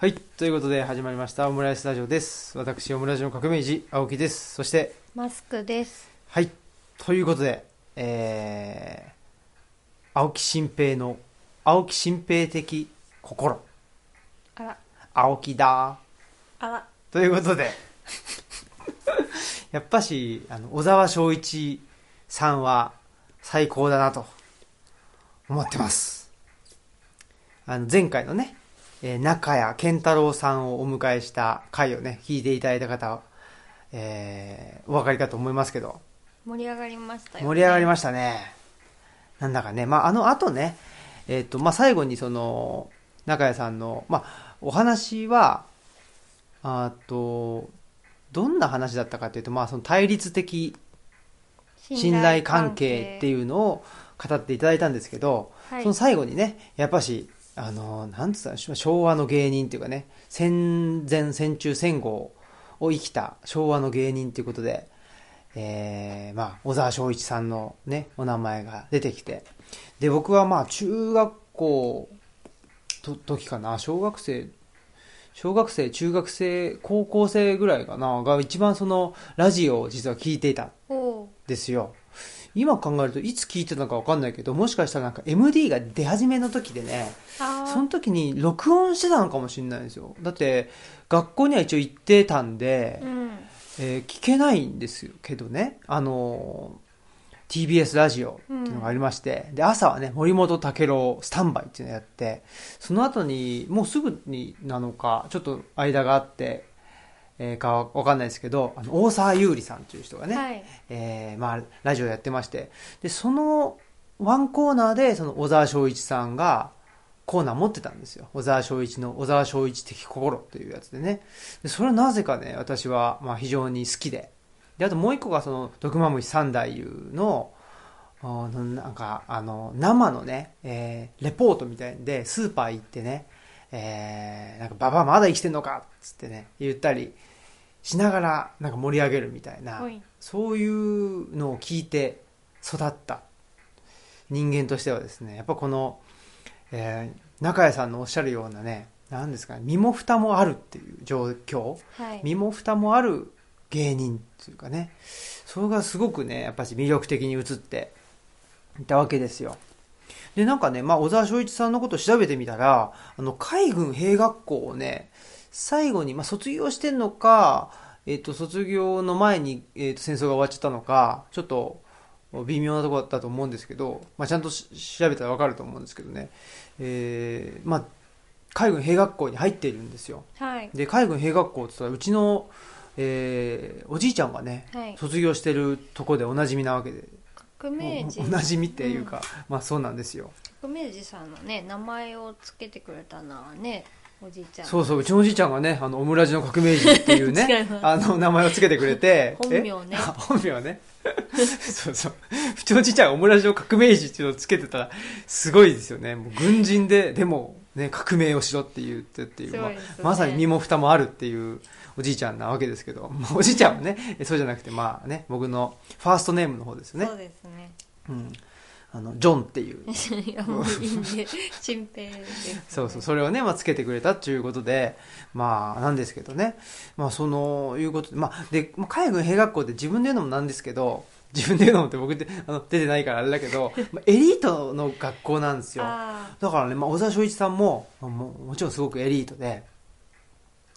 はい。ということで始まりました、オムライスラジオです。私、オムラジオの革命児、青木です。そして、マスクです。はい。ということで、えー、青木新平の、青木新平的心、あら、青木だあら、ということで、やっぱし、あの、小沢昭一さんは最高だなと思ってます。あの、前回のね、えー中谷健太郎さんをお迎えした回をね、聞いていただいた方は、えーお分かりかと思いますけど、盛り上がりましたよ、ね。盛り上がりまししたね。なんだかね、まあ、あの後ね、えっ、と、まあ、最後にその、中谷さんの、まあ、お話は、あと、どんな話だったかというと、まあ、その対立的た信頼関係っていうのを語っていただいたんですけど、はいその最後にね、やっぱし、あの、なんつった昭和の芸人っていうかね、戦前戦中戦後を生きた昭和の芸人ということで、えー、まあ、小沢昭一さんのね、お名前が出てきて、で、僕はまあ、中学校と時かな、小学生、小学生、中学生、高校生ぐらいかな、が一番その、ラジオを実は聞いていたおうですよ。今考えるといつ聞いてたのかわかんないけど、もしかしたらなんか MD が出始めの時でね、その時に録音してたのかもしれないんですよ。だって、学校には一応行ってたんで、うん。えー聞けないんですよけどね、あのー TBS ラジオっていうのがありまして、で、朝はね、森本武郎スタンバイっていうのをやって、その後に、もうすぐになのか、ちょっと間があって、えーかわかんないですけど、あの大沢優里さんという人がね、はい。えーまあ、ラジオやってまして、で、そのワンコーナーで、その小沢昭一さんがコーナー持ってたんですよ。小沢昭一の小沢昭一的心というやつでね。で、それはなぜかね、私は、まあ、非常に好きで。で、あともう一個が、その、毒マムシ三太夫の、あのなんか、あの、生のね、えーレポートみたいんで、スーパー行ってね、えーなんか、ババアまだ生きてんのかっつってね、言ったりしながら、なんか盛り上げるみたいなそういうのを聞いて育った人間としてはですね、やっぱこの、えー中谷さんのおっしゃるようなね、なんですかね、身も蓋もあるっていう状況、はい。身も蓋もある芸人っていうかね、それがすごくね、やっぱし魅力的に映っていたわけですよ。で、なんかね、まあ、小沢昭一さんのことを調べてみたら、あの、海軍兵学校をね、最後に、まあ、卒業してんのか、えっ、と、卒業の前に、えっ、と、戦争が終わっちゃったのか、ちょっと、微妙なところだったと思うんですけど、まあ、ちゃんとし調べたらわかると思うんですけどね、えーまあ、海軍兵学校に入っているんですよ。はい。で海軍兵学校って言ったらうちの、えーおじいちゃんがね、はい。卒業してるとこでおなじみなわけで革命児。お おなじみっていうか、まあそうなんですよ革命児さんのね、名前をつけてくれたのはね、おじいちゃん。そうそううちのおじいちゃんがねあのオムラジの革命児っていうねあの名前をつけてくれて本名ね。本名ね。そうそう。うちのおじいちゃんが オムラジの革命児っていうのをつけてたらすごいですよね。もう軍人ででもね革命をしろって言ってっていうまあまさに身も蓋もあるっていうおじいちゃんなわけですけど、まあおじいちゃんはねえそうじゃなくてまあね僕のファーストネームの方ですよね。そうですね。うん、あのジョンっていう。いや、もういいんで、新平です、ね。そうそうそれをね、まあ、つけてくれたっていうことでまあなんですけどね。まあそのいうことでまあでまあ海軍兵学校って自分で言うのもなんですけど自分で言うのもって僕ってあの出てないからあれだけど、まあ、エリートの学校なんですよ。あだからね、まあ、小沢昭一さんも、まあもうもちろんすごくエリートで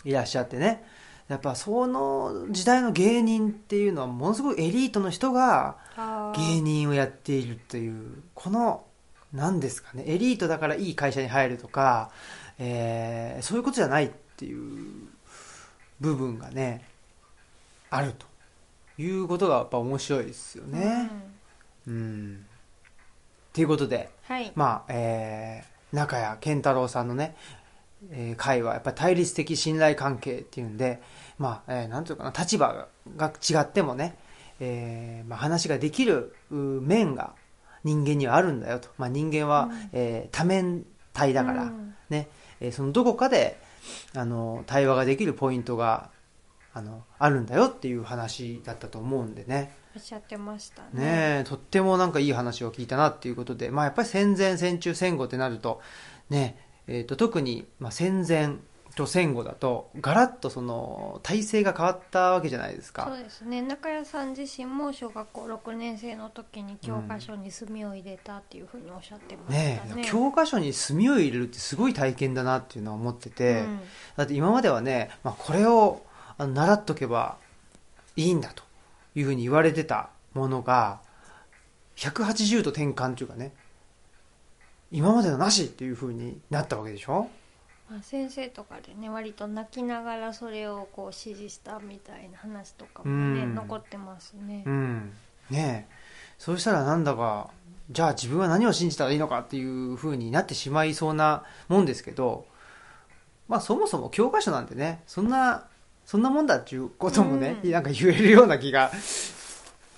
いらっしゃってねやっぱその時代の芸人っていうのはものすごいエリートの人が。芸人をやっているというこの何ですかねエリートだからいい会社に入るとか、えーそういうことじゃないっていう部分がねあるということがやっぱ面白いですようんね。うんということではい。まあ、えー中谷健太郎さんのね、えー会はやっぱり対立的信頼関係っていうんで、まあ、えーなんていうかな、立場が違ってもね、えーまあ、話ができるう面が人間にはあるんだよと。まあ、人間は、うんえー多面体だから、うんね、えーそのどこかで、あの、対話ができるポイントが、あの、あるんだよっていう話だったと思うんでね。おっしゃってましたね。ねえ、とってもなんかいい話を聞いたなっていうことで、まあやっぱり戦前、戦中、戦後ってなると、ね、えっ、と、特に、まあ戦前っと戦後だとガラッとその体制が変わったわけじゃないですそかうですね。中谷さん自身も小学校6年生の時に教科書に墨を入れたっていうふうにおっしゃってましたね。ねえ。教科書に墨を入れるってすごい体験だなっていうのは思ってて、うん。だって今まではね、まあ、これを習っとけばいいんだというふうに言われてたものが180度転換というかね今までのなしっていうふうになったわけでしょ？まあ、先生とかでね割と泣きながらそれをこう指示したみたいな話とかもね、うん。残ってますね。う。ん。ねえ。そうしたらなんだかじゃあ自分は何を信じたらいいのかっていうふうになってしまいそうなもんですけどまあそもそも教科書なんてねそんなそんなもんだっていうこともね、うん。なんか言えるような気が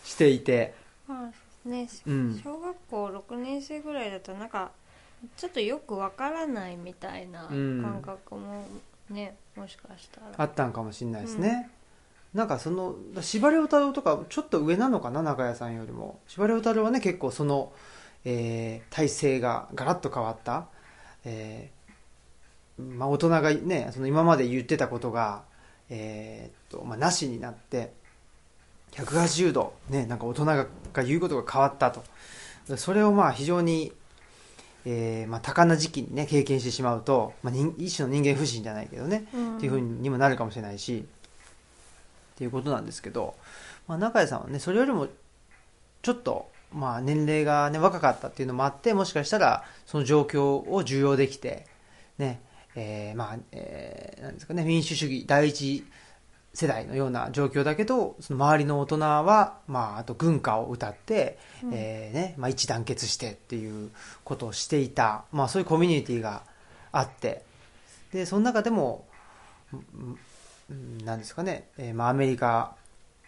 していて。まあね、うん。小学校6年生ぐらいだとなんかちょっとよくわからないみたいなうん。感覚もね、もしかしたら。あったんかもしれないですね、なんかその司馬遼太郎とかちょっと上なのかな中谷さんよりも。司馬遼太郎はね結構その、えー体制がガラッと変わった、えーまあ、大人がねその今まで言ってたことが、えーっとまあ、なしになって180度、ね、なんか大人がが言うことが変わったと。それをまあ非常に、えーまあ、多感な時期にね経験してしまうと、まあ、人一種の人間不信じゃないけどねうん。っていうふうにもなるかもしれないしっていうことなんですけど、まあ、中谷さんはねそれよりもちょっと、まあ、年齢が、ね、若かったっていうのもあってもしかしたらその状況を受容できて、ねえーまあえーなんですかね、民主主義第一世代のような状況だけどその周りの大人は、まあ、あと軍歌を歌って、うん。えーねまあ、一致団結してっていうことをしていた、まあ、そういうコミュニティがあってでその中でもうんうんなんですかね、えーまあ、アメリカ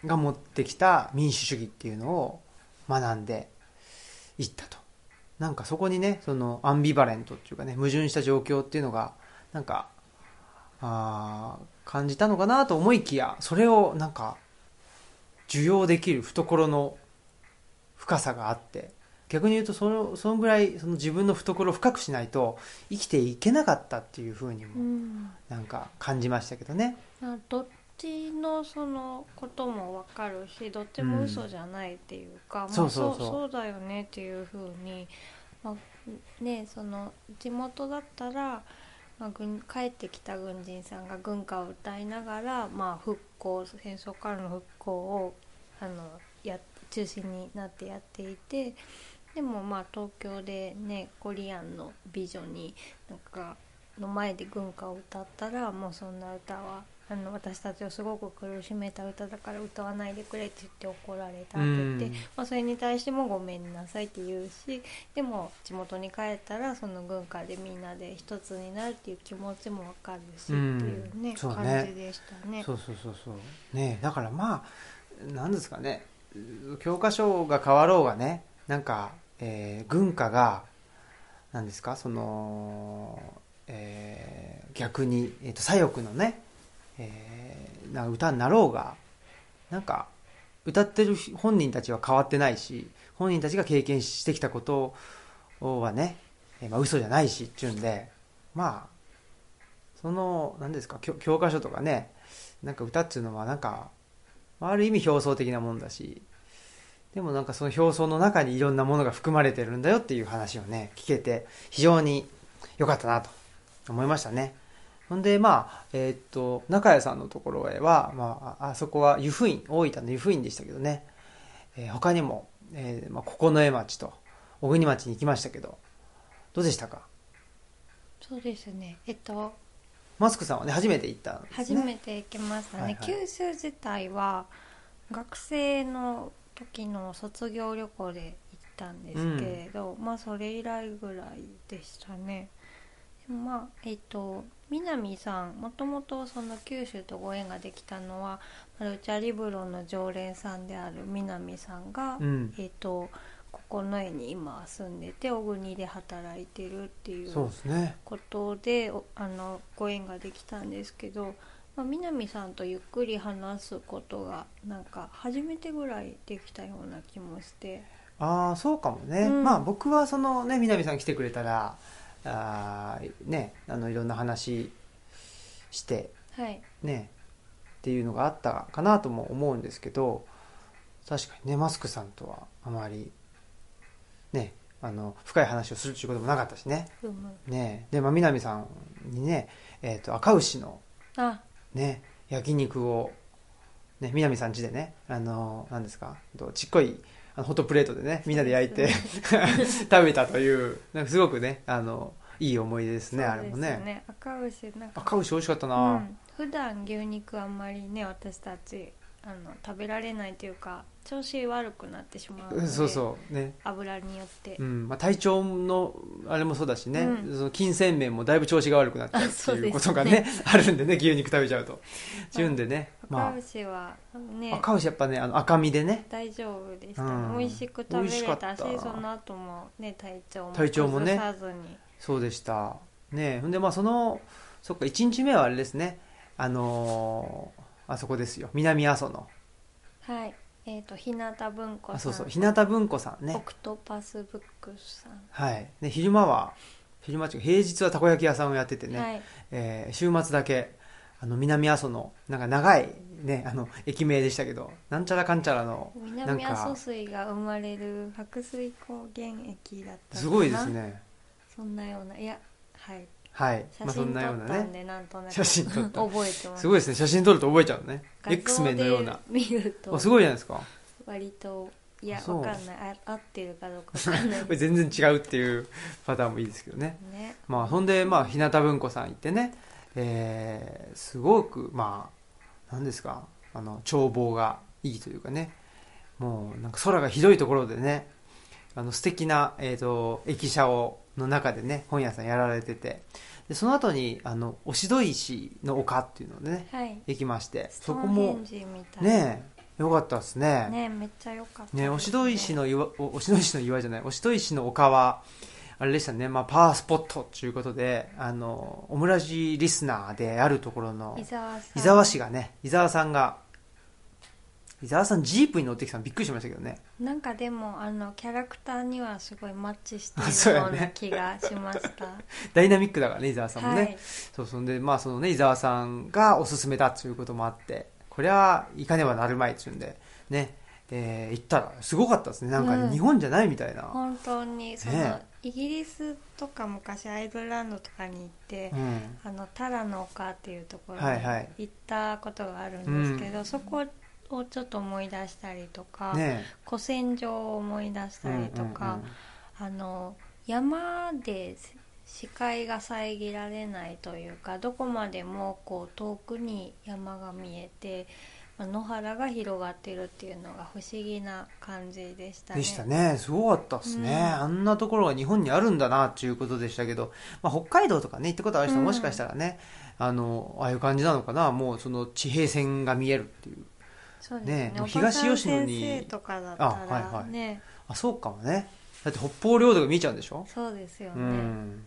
が持ってきた民主主義っていうのを学んでいったと。なんかそこにねそのアンビバレントっていうかね矛盾した状況っていうのがなんかあー感じたのかなと思いきやそれをなんか受容できる懐の深さがあって逆に言うとそのそのぐらいその自分の懐を深くしないと生きていけなかったっていうふうにうもん。なんか感じましたけどね。まあどっちのそのこともわかるしどっちも嘘じゃないっていうか、まあそうそう。そうそうだよねっていうふうに、まあ、ねその地元だったら、まあ、軍帰ってきた軍人さんが軍歌を歌いながら、まあ、復興戦争からの復興をあのや中心になってやっていてでもまあ東京でねコリアンの美女になんかの前で軍歌を歌ったらもうそんな歌はあの私たちをすごく苦しめた歌だから歌わないでくれって言って怒られたって言って、うん。まあ、それに対してもごめんなさいって言うしでも地元に帰ったらその軍歌でみんなで一つになるっていう気持ちもわかるしっていうね,、ね。感じでしたね。そうそうそうそう。ねだからまあなんですかね。教科書が変わろうがねなんか、えー軍歌がなんですかその、えー逆に、えー、と左翼のね、えーな歌になろうがなんか歌ってる本人たちは変わってないし本人たちが経験してきたことはね、えーまあ、嘘じゃないしっていうんでまあその何ですか教教科書とかねなんか歌っていうのはなんかある意味表層的なもんだしでもなんかその表層の中にいろんなものが含まれてるんだよっていう話をね聞けて非常に良かったなと思いましたね。ほんでまあえーっと中谷さんのところへは、まあ、あそこは湯布院大分の湯布院でしたけどね、えー他にも、えーまあ、九重町と小国町に行きましたけどどうでしたか？そうですね。えっとマスクさんはね初めて行ったんです初ねめて行きましたね、はいはい。九州自体は学生の時の卒業旅行で行ったんですけれど、まあそれ以来ぐらいでしたねまあえっと南さんもともとその九州とご縁ができたのはマルチャリブロの常連さんである南さんが、うん。えっと九重に今住んでて小国で働いてるっていうそうですね。ことでおあのご縁ができたんですけど、まあ、南さんとゆっくり話すことがなんか初めてぐらいできたような気もして。ああそうかもね、うん。まあ僕はそのね南さん来てくれたらあーねあのいろんな話してはい。ねっていうのがあったかなとも思うんですけど確かにねマスクさんとはあまりねあの深い話をするっていうこともなかったしね。ねで、まあ、南さんにね、えー、と赤牛のあ。ね焼肉を、ね、南さん家でねあの何ですかとちっこいあのホットプレートでねみんなで焼いて 食べたというなんかすごくねあのいい思い出ですねあれもね。赤牛なんか。赤牛美味しかったうな、ん、普段牛肉あんまりね私たちあの食べられないというか調子悪くなってしまうのでそうそうね。油によって、うんまあ、体調のあれもそうだしね、うん。その金銭面もだいぶ調子が悪くなっちゃうってあそうですね。いうことがね あるんでね牛肉食べちゃうと。っていうんでね、ま赤牛はね。あ、赤牛やっぱねあの赤身でね。大丈夫でした。ね、うん。美味しく食べ美味しかれった。たしその後もね体調も体調もね。崩さずに。そうでした。ね。ほんでまあそのそっか1日目はあれですね。あのーあそこですよ。南阿蘇の。はい。えっ、と日向文庫さん。あそうそう。日向文庫さんね。オクトパスブックスさん、はい。で昼間は昼間っていうか平日はたこ焼き屋さんをやっててね、はい。えー週末だけあの南阿蘇のなんか長いねあの駅名でしたけどなんちゃらかんちゃらの南阿蘇水が生まれる白水高原駅だったすごいですね。そんなようないやはいはい。まあ、そん写真撮なようなったんねでなんとなく。写真撮った。覚えてます。すごいですね。写真撮ると覚えちゃうのね。X メンのような。で見ると。あすごいじゃないですか。割といやそう。わかんない。あ合ってるかどうかわかんない。こ れ全然違うっていうパターンもいいですけどね。ね。まあそんでまあ日向文庫さん行ってね、えーすごくまあ何ですか。あの眺望がいいというかね。もうなんか空が広いところでね。あの素敵なえっ、と駅舎をの中でね本屋さんやられてて。でその後にあのおしど石の丘っていうのでねはい。行きまして。そこもねえよかったですね。ねめっちゃ良かったね、おしど石の岩おおしど石の岩じゃない。おしど石の丘はあれでしたね、まあ、パワースポットということであのオムラジリスナーであるところの伊沢さん。伊沢氏がね伊沢さんが伊沢さんジープに乗ってきたのびっくりしましたけどね。なんかでもあのキャラクターにはすごいマッチしてるような気がしました、ダイナミックだからね伊沢さんもね、はい。そうそんでまあそのね伊沢さんがおすすめだということもあってこれは行かねばなるまいっつうんでねえー行ったらすごかったですね。なんか日本じゃないみたいな、本当にその、ねイギリスとか昔アイルランドとかに行って、うん、あのタラの丘っていうところにはいはい。行ったことがあるんですけど、そこをちょっと思い出したりとか、ね古戦場を思い出したりとか、あの山で視界が遮られないというかどこまでもこう遠くに山が見えてまあ野原が広がってるっていうのが不思議な感じでしたね。でしたね。すごかったですね、うん。あんなところが日本にあるんだなっていうことでしたけど、まあ、北海道とかね行ったことある人うんもしかしたらね、あのああいう感じなのかな。もうその地平線が見えるっていうそうですね。ね東吉野に。先生とかだったあはいらはい。ね、あそうかもね。だって北方領土が見えちゃうんでしょ？そうですよね、うん。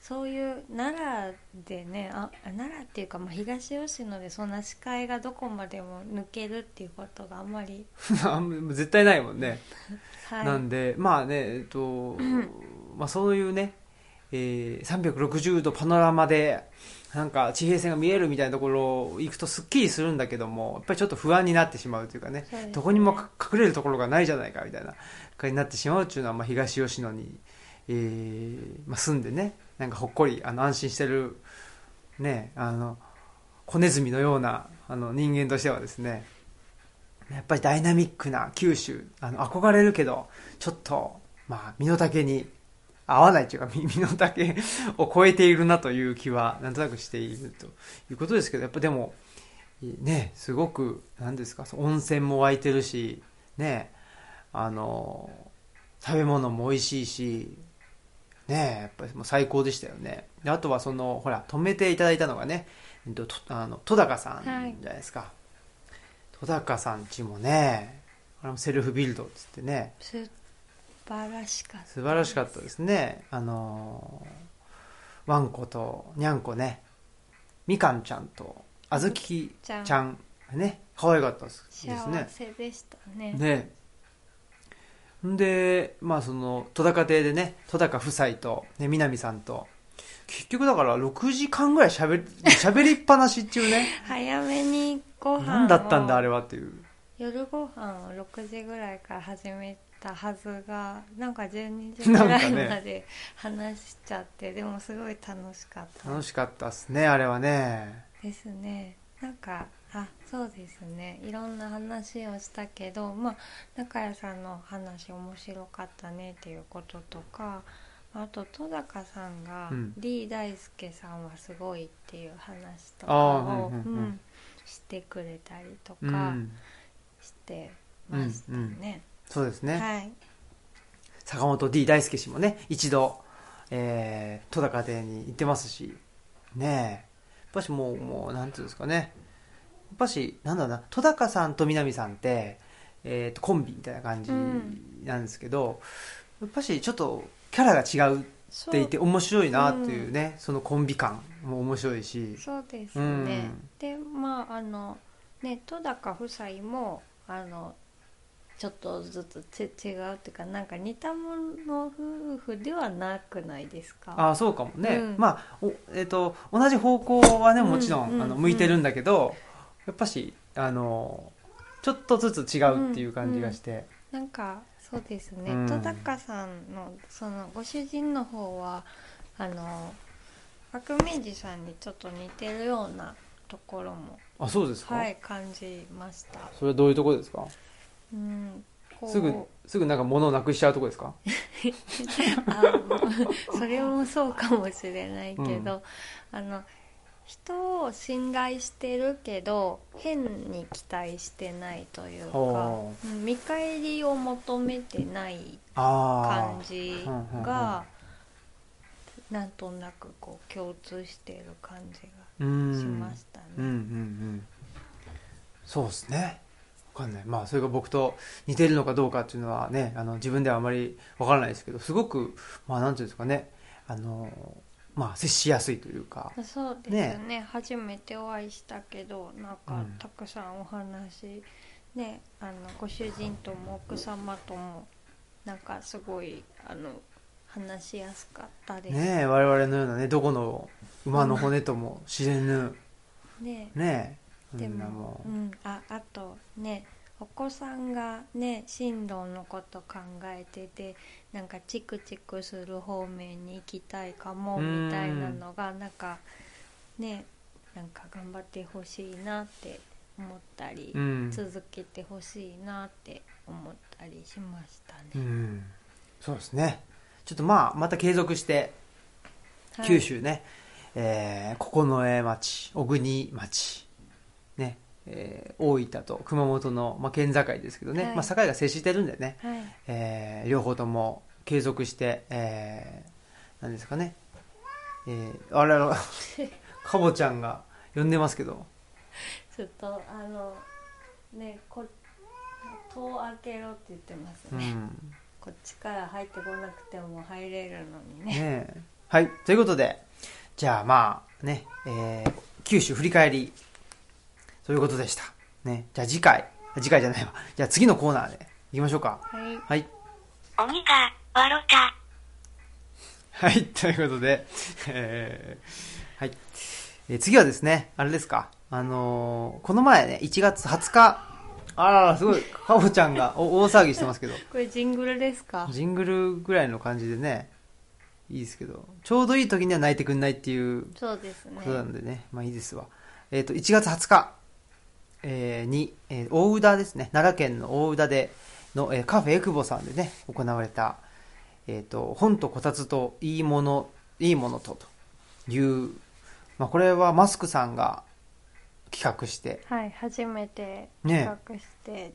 そういう奈良でねあ奈良っていうか、まあ、東吉野でそんな視界がどこまでも抜けるっていうことがあんまり、絶対ないもんね、はい、なんでまあねえっと、まあ、そういうね、えー360度パノラマでなんか地平線が見えるみたいなところ行くとすっきりするんだけどもやっぱりちょっと不安になってしまうというかねね。どこにもか隠れるところがないじゃないかみたいな感じになってしまうっていうのは、まあ、東吉野に、えーまあ、住んでねなんかほっこりあの安心してる、ね、あの子ネズミのようなあの人間としてはですねやっぱりダイナミックな九州あの憧れるけどちょっと、まあ、身の丈に合わないというか身身の丈を超えているなという気はなんとなくしているということですけどやっぱでもねすごく何ですか温泉も湧いてるしねあの食べ物も美味しいしねやっぱりもう最高でしたよね。であとはそのほら止めていただいたのがねえっととあの戸高さんじゃないですか、戸高さんちもねあれもセルフビルドっつってね。素晴らしかった。素晴らしかったですね。あのワンコとニャンコね。みかんちゃんとあずきちゃんね。可愛かったですです幸ねせでしたね。ね。んでまあその戸高邸でね戸高夫妻と、ね、南さんと結局だから6時間ぐらい喋り、喋りっぱなしっていうね。早めにご飯を。何だったんだあれはっていう。夜ご飯を6時ぐらいから始めたはずがなんか12時ぐらいまで話しちゃって、でもすごい楽しかった楽しかったっすね、あれはね。ですねなんかあそうですねいろんな話をしたけどまあ中谷さんの話面白かったねっていうこととかあと戸高さんがうん D 大輔さんはすごいっていう話とかをうんうんうんうんしてくれたりとうかん。してましたね。そうですね。はい坂本 D 大輔氏もね、一度、えー、戸高邸に行ってますし、ねえ。やっぱしもう、もう、なんていうんですかね。やっぱし、なんだろうな、戸高さんと南さんって、えっ、と、コンビみたいな感じうんなんですけど、やっぱし、ちょっと、キャラが違うっていて面白いなっていうね、そのコンビ感も面白いし、そうですうねん。でまああのね戸高夫妻もあのちょっとずつち違うっていうかなんか似たもの夫婦ではなくないですか？ああ、そうかもね。うん。まあ、おえっ、と、同じ方向はね、もちろん、うんうん。あの向いてるんだけど、やっぱし、あの、ちょっとずつ違うっていう感じがして、なんかそうですね、うん。戸高さんのそのご主人の方はあの白明治さんにちょっと似てるようなところもあ、そうですか、はい感じました。それはどういうところですか？うんすぐ、すぐなんか物をなくしちゃうところですか？あそれもそうかもしれないけど、あの人を信頼してるけど変に期待してないというか見返りを求めてないあ感じうんうんうんがなんとなくこう共通している感じ。がしましたうんうんうね。ん。そうですね。わかんない。まあ、それが僕と似てるのかどうかっていうのはね、あの、自分ではあまりわからないですけど、すごく、まあ、なんていうんですかね、あの、まあ、接しやすいというか、そうですね。初めてお会いしたけどなんかうん。たくさんお話、ねあのご主人とも奥様ともなんかすごいあの話しやすかったです。ねえ、我々のようなね、どこの馬の骨とも知れぬ、ねねえ、でもも、うん、ああとねお子さんがね進路のこと考えててなんかチクチクする方面に行きたいかもうんみたいなのがなんかねなんか頑張ってほしいなって思ったり、うん。続けてほしいなって思ったりしましたね。うん。そうですね。ちょっとまあ、また継続して、はい九州ね、えー、九重町、小国町、ね、えー、大分と熊本の、まあ、県境ですけどね、はい。まあ、境が接してるんでね、はい。えー、両方とも継続して、えー、なんですかね、えー、あれあら、かぼちゃんが呼んでますけど、ちょっとあのねこ戸を開けろって言ってますうん。ね、ねこっちから入ってこなくても入れるのにねえ。はい、ということで、じゃあまあね、えー、九州振り返り、ということでした。ね、じゃあ次回、次回じゃないわ。じゃあ次のコーナーで。行きましょうか。はい。はい。鬼が笑った。はい、ということで、えーはい。えー次はですね、あれですか、あのーこの前ね、1月20日、あらら、すごい、かぼちゃんがお大騒ぎしてますけど、これジングルですか？ジングルぐらいの感じでね、いいですけど、ちょうどいい時には泣いてくんないっていうそうですね。ことなんでね、まあいいですわ。えっ、と、1月20日、えーに、えー大宇田ですね、奈良県の大宇田での、えーカフェエクボさんでね、行われた、えっ、と、本とこたつといいもの、いいものとという、まあこれはマスクさんが企画して、はい初めてね企画して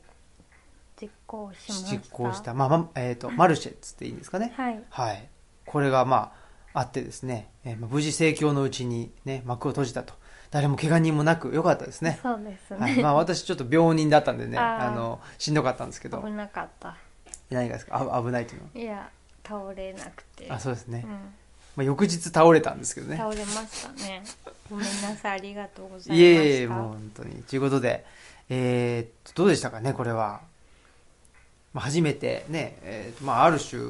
実行しました、実行した、まあ、まえっ、と、マルシェっつっていいんですかね。はいはい。これがまあ、あってですね、えーまあ無事盛況のうちにね、幕を閉じたと。誰も怪我人もなく良かったですね。そうですね、はい、まあ私ちょっと病人だったんでね、あの、しんどかったんですけど。危、なかった。何がですか？あ危ないっていうの？いや倒れなくて。は。あ、そうですね。うん。まあ翌日倒れたんですけどね。倒れましたね。ごめんなさいありがとうございました。いえいえ、もう本当に。ということで、えーっと、どうでしたかね、これは。まあ、初めてね、えーまあ、ある種、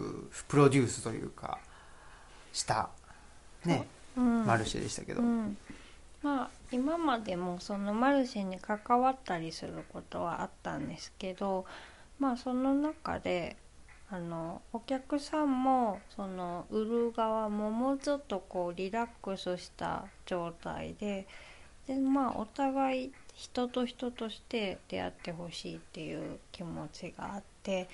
プロデュースというか、した、ね、うん。マルシェでしたけど、うん、まあ今までもそのマルシェに関わったりすることはあったんですけどまあその中であのお客さんもその売る側ももうちょっとこうリラックスした状態ででまあお互い人と人として出会ってほしいっていう気持ちがあって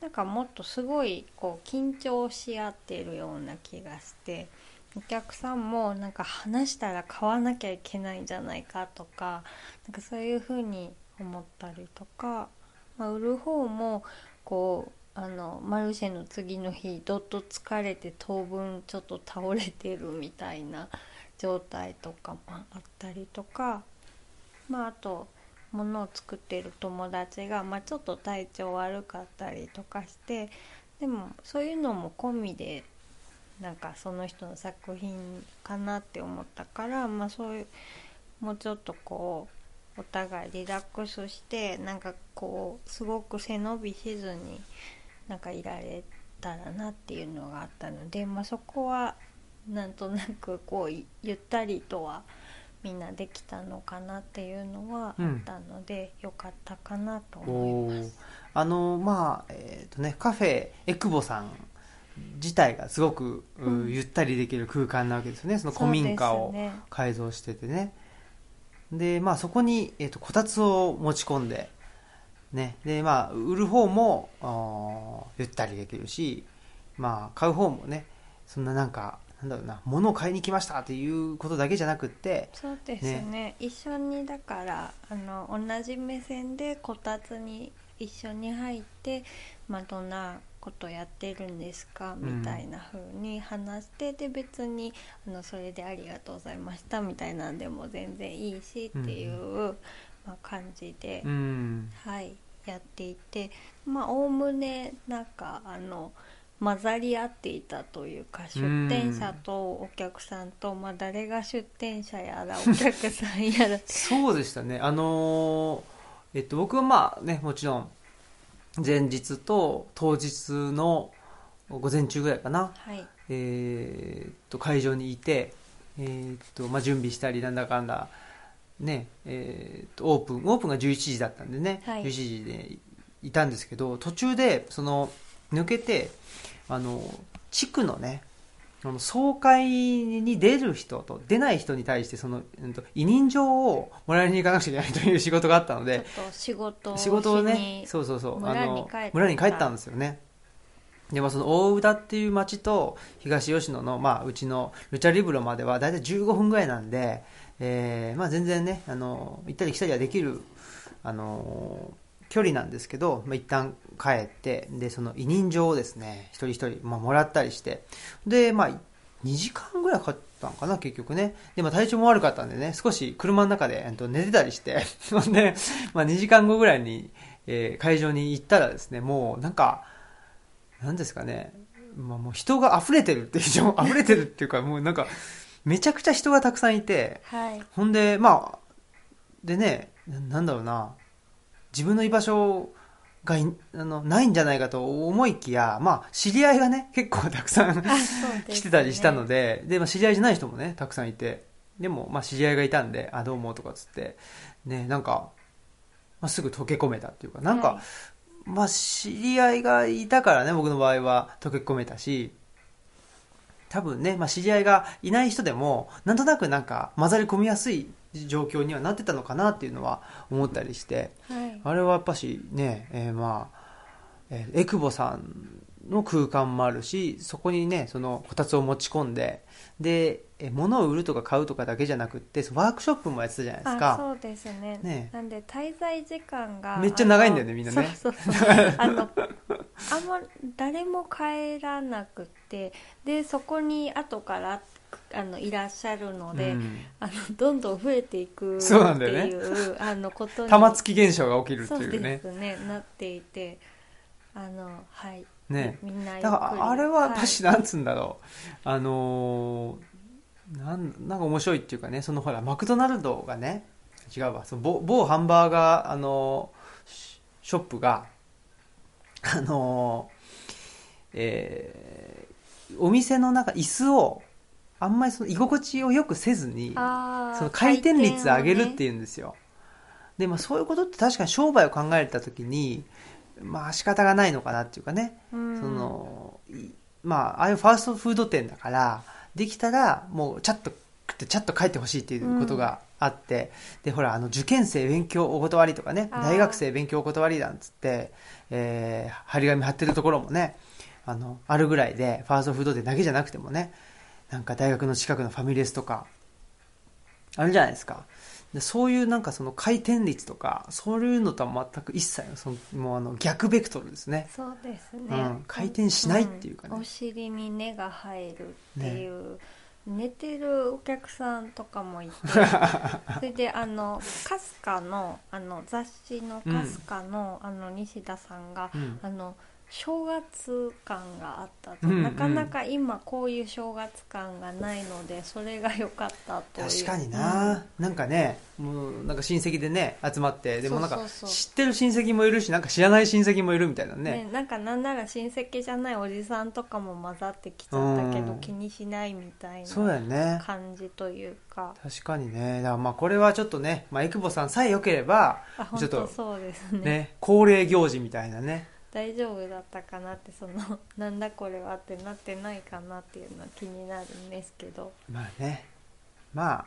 なんかもっとすごいこう緊張し合ってるような気がしてお客さんもなんか話したら買わなきゃいけないんじゃないかとかなんかそういうふうに思ったりとか、まあ、売る方もこうあのマルシェの次の日どっと疲れて当分ちょっと倒れてるみたいな状態とかもあったりとかまああと物を作ってる友達が、まあ、ちょっと体調悪かったりとかしてでもそういうのも込みでなんかその人の作品かなって思ったから、まあ、そういうもうちょっとこうお互いリラックスしてなんかこうすごく背伸びしずになんかいられたらなっていうのがあったので、まあ、そこはなんとなくこういゆったりとはみんなできたのかなっていうのはあったので、よかったかなと思います。あのまあえっ、とねカフェエクボさん自体がすごく、ううん。ゆったりできる空間なわけですよね。その古民家を改造しててね。でまあそこに、えー、とこたつを持ち込んでね。でまあ売る方もゆったりできるしまあ買う方もねそんななんかなんだろうな物を買いに来ましたっていうことだけじゃなくってそうですね。一緒にだからあの同じ目線でこたつに一緒に入って、まあ、どんなことやってるんですか？うん。みたいな風に話して、で別にあのそれでありがとうございましたみたいなんでも全然いいしっていう、まあ、感じで、うん。はいやっていてまあおおむねなんかあの混ざり合っていたというか出店者とお客さんと、まあ、誰が出店者やらお客さんやら。そうでしたね。あのーえっと僕はまあねもちろん前日と当日の午前中ぐらいかな。はい。えーっと会場にいて、えーっとまあ、準備したりなんだかんだ、ねえーっとオープンオープンが11時だったんでね、はい。11時でいたんですけど途中でその抜けてあの地区のねあの総会に出る人と出ない人に対してその、うんと委任状をもらいに行かなくちゃいけないという仕事があったのでと仕事を仕事をねそうそうそう村にあの帰った。村に帰ったんですよね。でもその大宇田っていう町と東吉野の、まあ、うちのルチャリブロまでは大体15分ぐらいなんで、えーまあ、全然ねあの行ったり来たりはできるあの距離なんですけど、まあ、一旦帰ってでその委任状をですね一人一人、まあ、もらったりしてで、まあ、2時間ぐらいかかったのかな結局ね。で、まあ、体調も悪かったんでね少し車の中でえっと寝てたりして で、まあ、2時間後ぐらいに、えー会場に行ったらですねもうなんかなんですかね、まあ、もう人が溢れてるっていう状 溢れてるっていうかもうなんかめちゃくちゃ人がたくさんいてはい。ほんでまあでねななんだろうな自分の居場所がいあのないんじゃないかと思いきやまあ知り合いがね結構たくさん来てたりしたのでで、まあ、知り合いじゃない人もねたくさんいてでも、まあ、知り合いがいたんで「あどうも」とかっつってねなんか、まあ、すぐ溶け込めたっていうかなんか、はい。まあ、知り合いがいたからね僕の場合は溶け込めたし多分ね、まあ、知り合いがいない人でもなんとなくなんか混ざり込みやすい状況にはなってたのかなっていうのは思ったりしてはいあれはやっぱしね、えーまあ、えーエクボさんの空間もあるしそこにねそのこたつを持ち込んででえー物を売るとか買うとかだけじゃなくってワークショップもやってたじゃないですあかそうですね。ね。なんで滞在時間がめっちゃ長いんだよねみんなね。そうそうそう。あのあんま誰も帰らなくてでそこに後からあのいらっしゃるので、うん。あのどんどん増えていくってそうなんだよね。いうあのことに玉突き現象が起きるってそういうねですねなっていてあのはい。ね。みんなだからあれはやっぱしはいなんつうんだろう、あのーなんなんか面白いっていうかねそのほらマクドナルドがね違うわ。その某某ハンバーガー、あのーシショップがあのーえーお店の中椅子をあんまりその居心地をよくせずに、その回転率上げるって回いうんですよ。で、まあそういうことって確かに商売を考えたときに、まあ仕方がないのかなっていうかね。うんその、いまあ、ああいうファーストフード店だから、できたら、もう、ちゃっと食って、ちゃっと帰ってほしいっていうことがあって、で、ほら、あの、受験生勉強お断りとかね、大学生勉強お断りなんつって、えー、張り紙貼ってるところもね、あの、あるぐらいで、ファーストフード店だけじゃなくてもね、なんか大学の近くのファミレスとか、あるじゃないですか。でそういうなんかその回転率とか、そういうのとは全く一切の、その、もうあの、逆ベクトルですね。そうですね、うん回転しないっていうかね。ん。お尻に根が生えるっていう、寝てるお客さんとかもいて それであのかすかのあの雑誌のかすかの,、あの西田さんが、うん。あの正月感があったと、うんうん。なかなか今こういう正月感がないのでそれが良かったという。確かにな、なんかねもうなんか親戚でね集まってでもなんか知ってる親戚もいるしなんか知らない親戚もいるみたいなうんね。ねなんかなんなら親戚じゃないおじさんとかも混ざってきちゃったけどうん。気にしないみたいそうだな感じというか。確かにね。だからまあこれはちょっとね、まあ、エクボさんさえ良ければあちょっとそうですね。ね恒例行事みたいなね大丈夫だったかなってその なんだこれはってなってないかなっていうのは気になるんですけど。まあね。まあ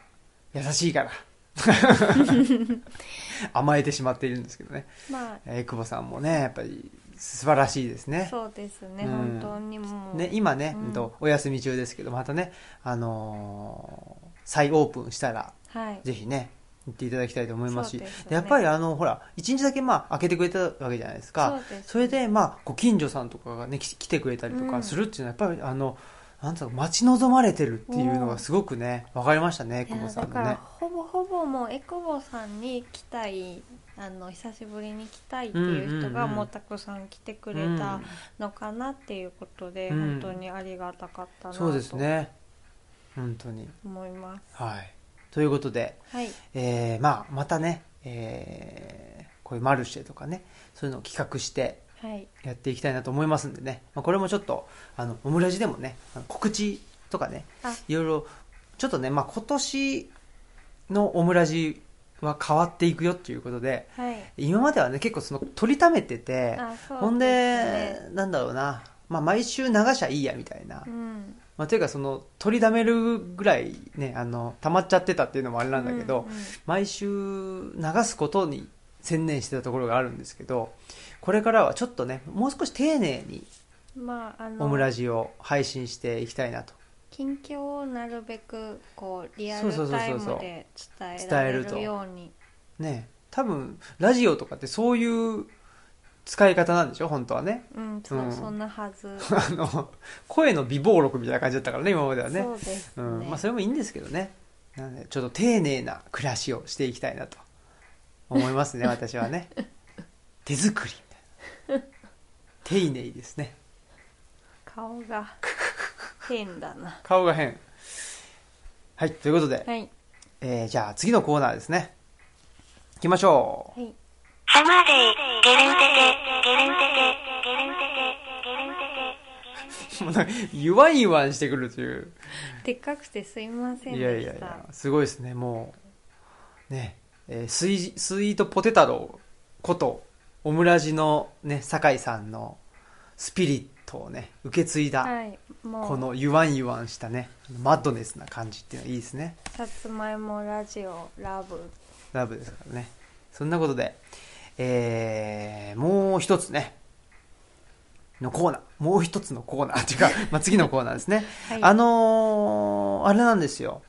優しいから。甘えてしまっているんですけどね。まエクボさんもねやっぱり素晴らしいですね。あそうですね、うん。本当にもう。ね、今ね、うん。お休み中ですけどまたね、あのー再オープンしたらはい。ぜひね行っていただきたいと思いますしねでやっぱりあのほら一日だけまあ開けてくれたわけじゃないですか。そうですそれでまあご近所さんとかがねき来てくれたりとうん。かするっていうのはやっぱりあのなんつうの待ち望まれてるっていうのがすごくね分かりましたねい久保さんのね。ほぼほぼもうエクボさんに来たいあの久しぶりに来たいっていう人がうんうんうんもうたくさん来てくれたのかなっていうことで、うん。本当にありがたかったなそうですとね。本当に。思います。はいということではい。えーまあ、またね、えーこういうマルシェとかね、そういうのを企画してはい。やっていきたいなと思いますんでね、まあ、これもちょっと、あの、オムラジでもね、告知とかね、あ。いろいろ、ちょっとね、まあ、今年のオムラジは変わっていくよっていうことで、はい。今まではね、結構その、取りためてて、あそうほんでで、なんだろうな、まあ、毎週流しゃいいやみたいな、うんまあ、というかその、取りだめるぐらいね、あの、溜まっちゃってたっていうのもあれなんだけど、うんうん毎週流すことに専念してたところがあるんですけどこれからはちょっとねもう少し丁寧にまああのオムラジを配信していきたいなと。近況をなるべくこうリアルタイムで伝えるように。ね多分ラジオとかってそういう使い方なんでしょ本当はね。うんそう、うん。そんなはず、あの声の美貌録みたいな感じだったからね今まではね。そうですね、うん。まあ、それもいいんですけどね。なのでちょっと丁寧な暮らしをしていきたいなと思いますね 私はね。手作り。みたいな丁寧ですね。顔が変だな。顔が変。はいということで、はい。えーじゃあ次のコーナーですね。行きましょう。はいサマーデイ、ゲレンテテ、ゲレンテテ、ゲレンテテ、ゲレンテテ。もうなんか言わん言わんしてくるという。でっかくてすいませんでした。いやいやいやすごいですねもう。ね、えースイスイートポテ太郎ことオムラジのね酒井さんのスピリットをね受け継いだ、はいこの言わん言わんしたねマッドネスな感じっていうのはいいですね。さつまいもラジオラブ。ラブですからね。そんなことでえー、もう一つね。のコーナー。もう一つのコーナー。っていうか、まあ、次のコーナーですね。はい。あのーあれなんですよ。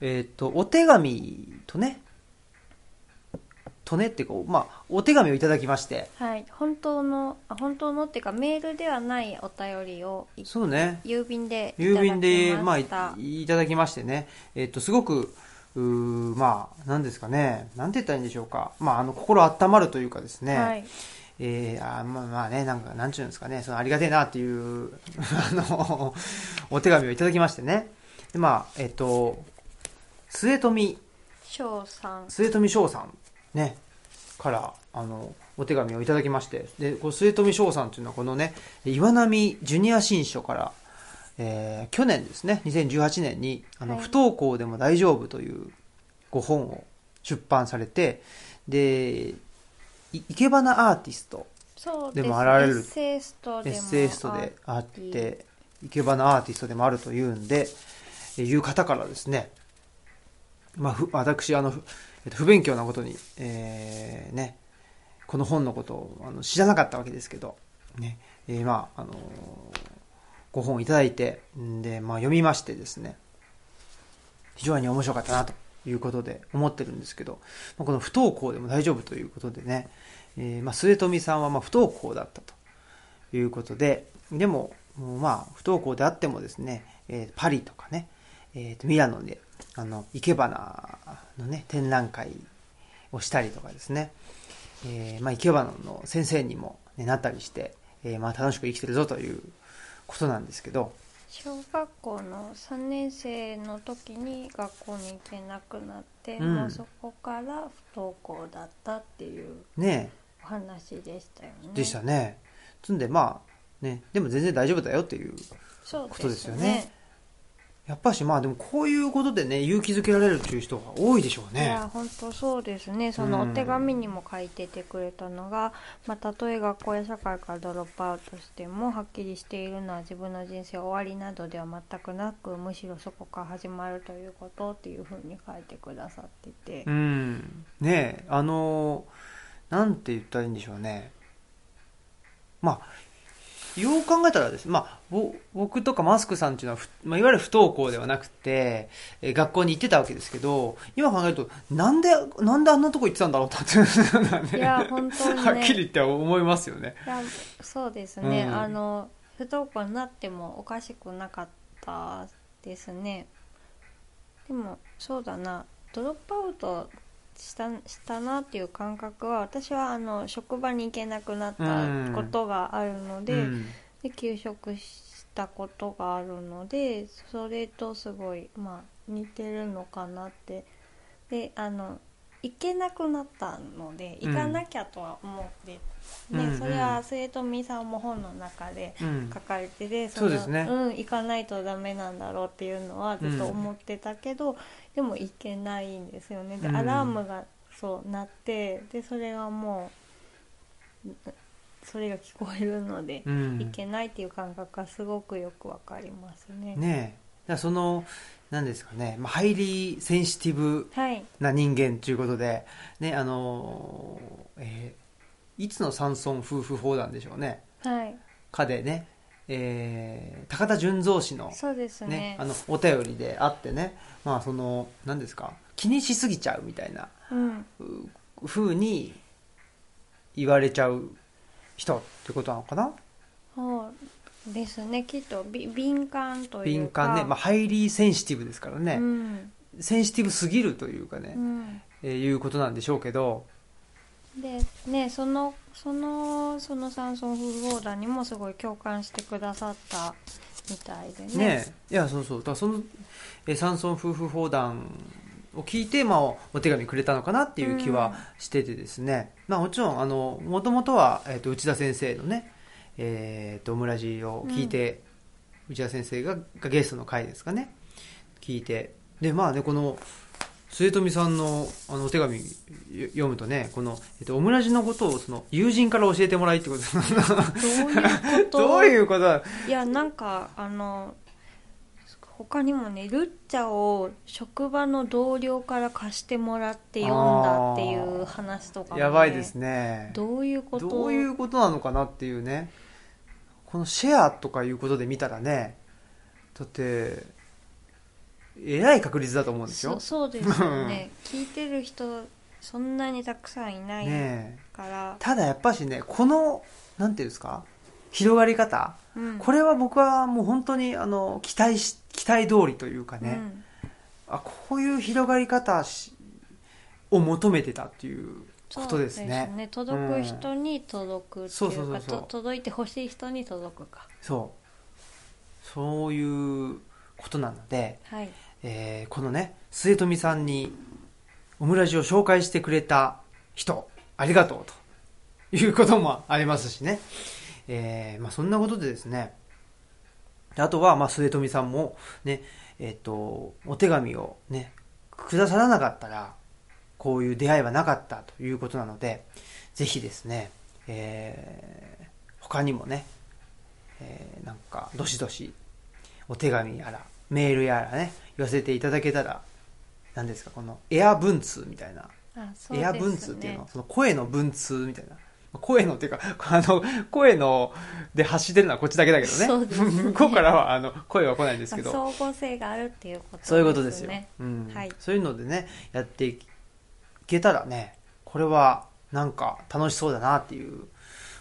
えっ、と、お手紙とね、とねっていうか、まあ、お手紙をいただきまして、はい。本当のあ本当のっていうかメールではないお便りをいそうね、郵便で郵便で、まあ、いいただきましてね、えっ、と、すごく、うーまあ、なんですかね、なんて言ったらいいんでしょうか。まあ、あの、心温まるというかですね、はい。えー、あまあまあね、なんか、なんちゅうんですかね、そのありがてえなっていう、あの、お手紙をいただきましてね。で、まあ、えっ、と、末富翔さん。末富翔さんね。からあのお手紙をいただきまして。でこう末富翔さんというのはこのね岩波ジュニア新書から、えー去年ですね、2018年に、あの、はい。不登校でも大丈夫というご本を出版されて、で、い生け花アーティスト、でもあられるエッセイストでもエッセイストであって、生け花アーティストでもあるというんで、えいう方からですね、まあ、ふ私、あの、ふえっと不勉強なことに、えーね、この本のことをあの知らなかったわけですけど、ね、えーまあ、あのーご本をいただいて、で、まあ、読みましてですね、非常に面白かったなということで思ってるんですけど、まあこの不登校でも大丈夫ということでね、えーまあ、末富さんはま不登校だったということで、でも、まあ、不登校であってもですね、えーパリとかね、えーとミラノで、あの、生け花のね、展覧会をしたりとかですね、えーまあ、生け花の先生にも、ね、なったりして、えーまあ、楽しく生きてるぞということなんですけど、小学校の3年生の時に学校に行けなくなって、うん。もうそこから不登校だったっていうねお話でしたよね。でしたね。つんで、まあ、ね、でも全然大丈夫だよっていうそうことですよねやっぱしまあでもこういうことでね勇気づけられるっていう人が多いでしょうね。いや本当そうですね。そのうん。お手紙にも書いててくれたのが、まあ、たとえ学校や社会からドロップアウトしてもはっきりしているのは自分の人生終わりなどでは全くなくむしろそこから始まるということっていうふうに書いてくださってて、うん。ねえあのなんて言ったらいいんでしょうね。まあよう考えたらですね、まあ、ぼ僕とかマスクさんっていうのはふ、まあ、いわゆる不登校ではなくて、えー学校に行ってたわけですけど、今考えると、なんで、なんであんなとこ行ってたんだろうってねいや本当にね。はっきり言って思いますよね。いやそうですね、うん。あの不登校になってもおかしくなかったですね。でもそうだな。ドロップアウトしたしたなっていう感覚は私はあの職場に行けなくなったことがあるので,、うん。で休職したことがあるのでそれとすごいまあ似てるのかなって。であの行けなくなったので行かなきゃとは思って、ねうん。うんそれは末富さんも本の中でうん。書かれてて、そうですね。うん、行かないとダメなんだろうっていうのはずっと思ってたけど、でも行けないんですよね。でうん。アラームがそう鳴ってでそれがもうそれが聞こえるので、うん。いけないっていう感覚がすごくよくわかりますね。ねえ。だその何ですかね、まあ、ハイリーセンシティブはい、な人間ということで、ね、あのーえーいつの山村夫婦砲弾でしょうね。はい、かでね、えー高田純三氏のそうですね。ね、あの、お便りであってね、まあその、何ですか、気にしすぎちゃうみたいなうん、う風に言われちゃう人ってことなのかな？そうですね。きっとび敏感というか。敏感ね、まあハイリーセンシティブですからね、うん、センシティブすぎるというかね、うん。えーいうことなんでしょうけど、でねそのそのその山村夫婦横断にもすごい共感してくださったみたいでね。ねいやそうそう。だその、えー山村夫婦砲弾を聞いて、まあ、おお手紙くれたのかなっていう気はしててですね、まあもちろんあのもともとは、えー、と内田先生のねえー、とオムラジを聞いて、内田先生ががゲストの回ですかね。聞いて。でまあねこの末富さんのあのお手紙よ読むとねこの、えっと、オムラジのことをその友人から教えてもらいってことどういうこと？どういうこと？だいやなんかあの他にもねルッチャを職場の同僚から貸してもらって読んだっていう話とかも、ね、やばいですね。どういうこと？どういうことなのかなっていうね。このシェアとかいうことで見たらねだってえらい確率だと思うんですよ。そそうですよね。聞いてる人そんなにたくさんいないから、ただやっぱしねこのなんていうんですか？広がり方。うん。これは僕はもう本当にあの期待し期待通りというかね、うん。あこういう広がり方しを求めてたっていうことですね。そう届く人に届くっていうか届いてほしい人に届くか。そう。そういうことなので、はいえーこのね末富さんにオムラジを紹介してくれた人ありがとうということもありますしね、えーまあ、そんなことでですね。あとは、まあ、末富さんも、ね、えっ、と、お手紙をね、くださらなかったら、こういう出会いはなかったということなので、ぜひですね、えー、他にもね、えー、なんか、どしどし、お手紙やら、メールやらね、寄せていただけたら、何ですか、このエア文通みたいな、ねエア文通っていうの、その声の文通みたいな。声のっていうか、あの、声ので発してるのはこっちだけだけどね。ね向こうからは、あの、声は来ないんですけど。まあ相互性があるっていうことですねそういうことですよ。うんはいそういうのでね、やっていけたらね、これはなんか楽しそうだなっていう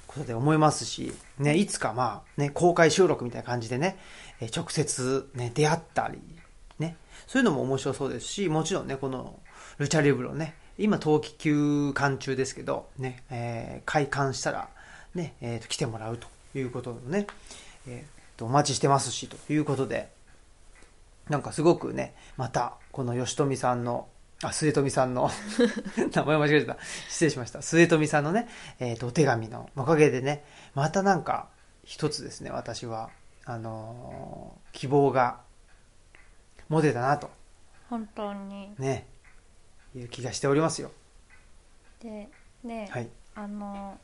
ことで思いますし、ね、いつかまあね、公開収録みたいな感じでね、えー直接ね、出会ったり、ね、そういうのも面白そうですし、もちろんね、このルチャリブロね、今冬季休館中ですけど、ね、えー開館したら、ね、えーと来てもらうということをね、えーとお待ちしてますし、ということで、なんかすごくね、また、この吉富さんの、あ、末富さんの、名前間違えてた。失礼しました。末富さんのね、えっ、と、お手紙のおかげでね、またなんか、一つですね、私は、あのー希望が持てたなと、本当にね、いう気がしておりますよ。でね、はい。あの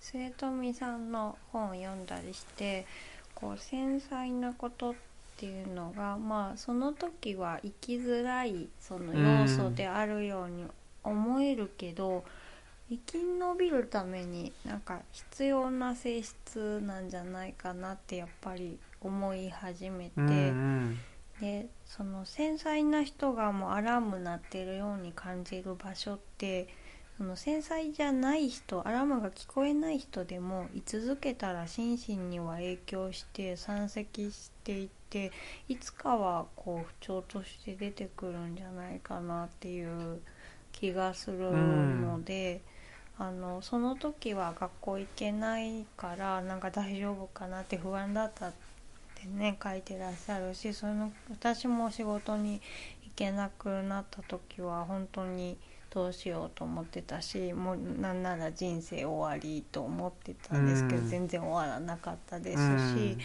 末富さんの本を読んだりしてこう繊細なことっていうのがまあその時は生きづらいその要素であるように思えるけど、生き延びるためになんか必要な性質なんじゃないかなってやっぱり思い始めて。うんうん。でその繊細な人がもうアラーム鳴ってるように感じる場所ってその繊細じゃない人アラームが聞こえない人でも居続けたら心身には影響して山積していっていつかはこう不調として出てくるんじゃないかなっていう気がするので。あのその時は学校行けないからなんか大丈夫かなって不安だったってね書いてらっしゃるしその私も仕事に行けなくなった時は本当にどうしようと思ってたしもうなんなら人生終わりと思ってたんですけどうん。全然終わらなかったですうん。し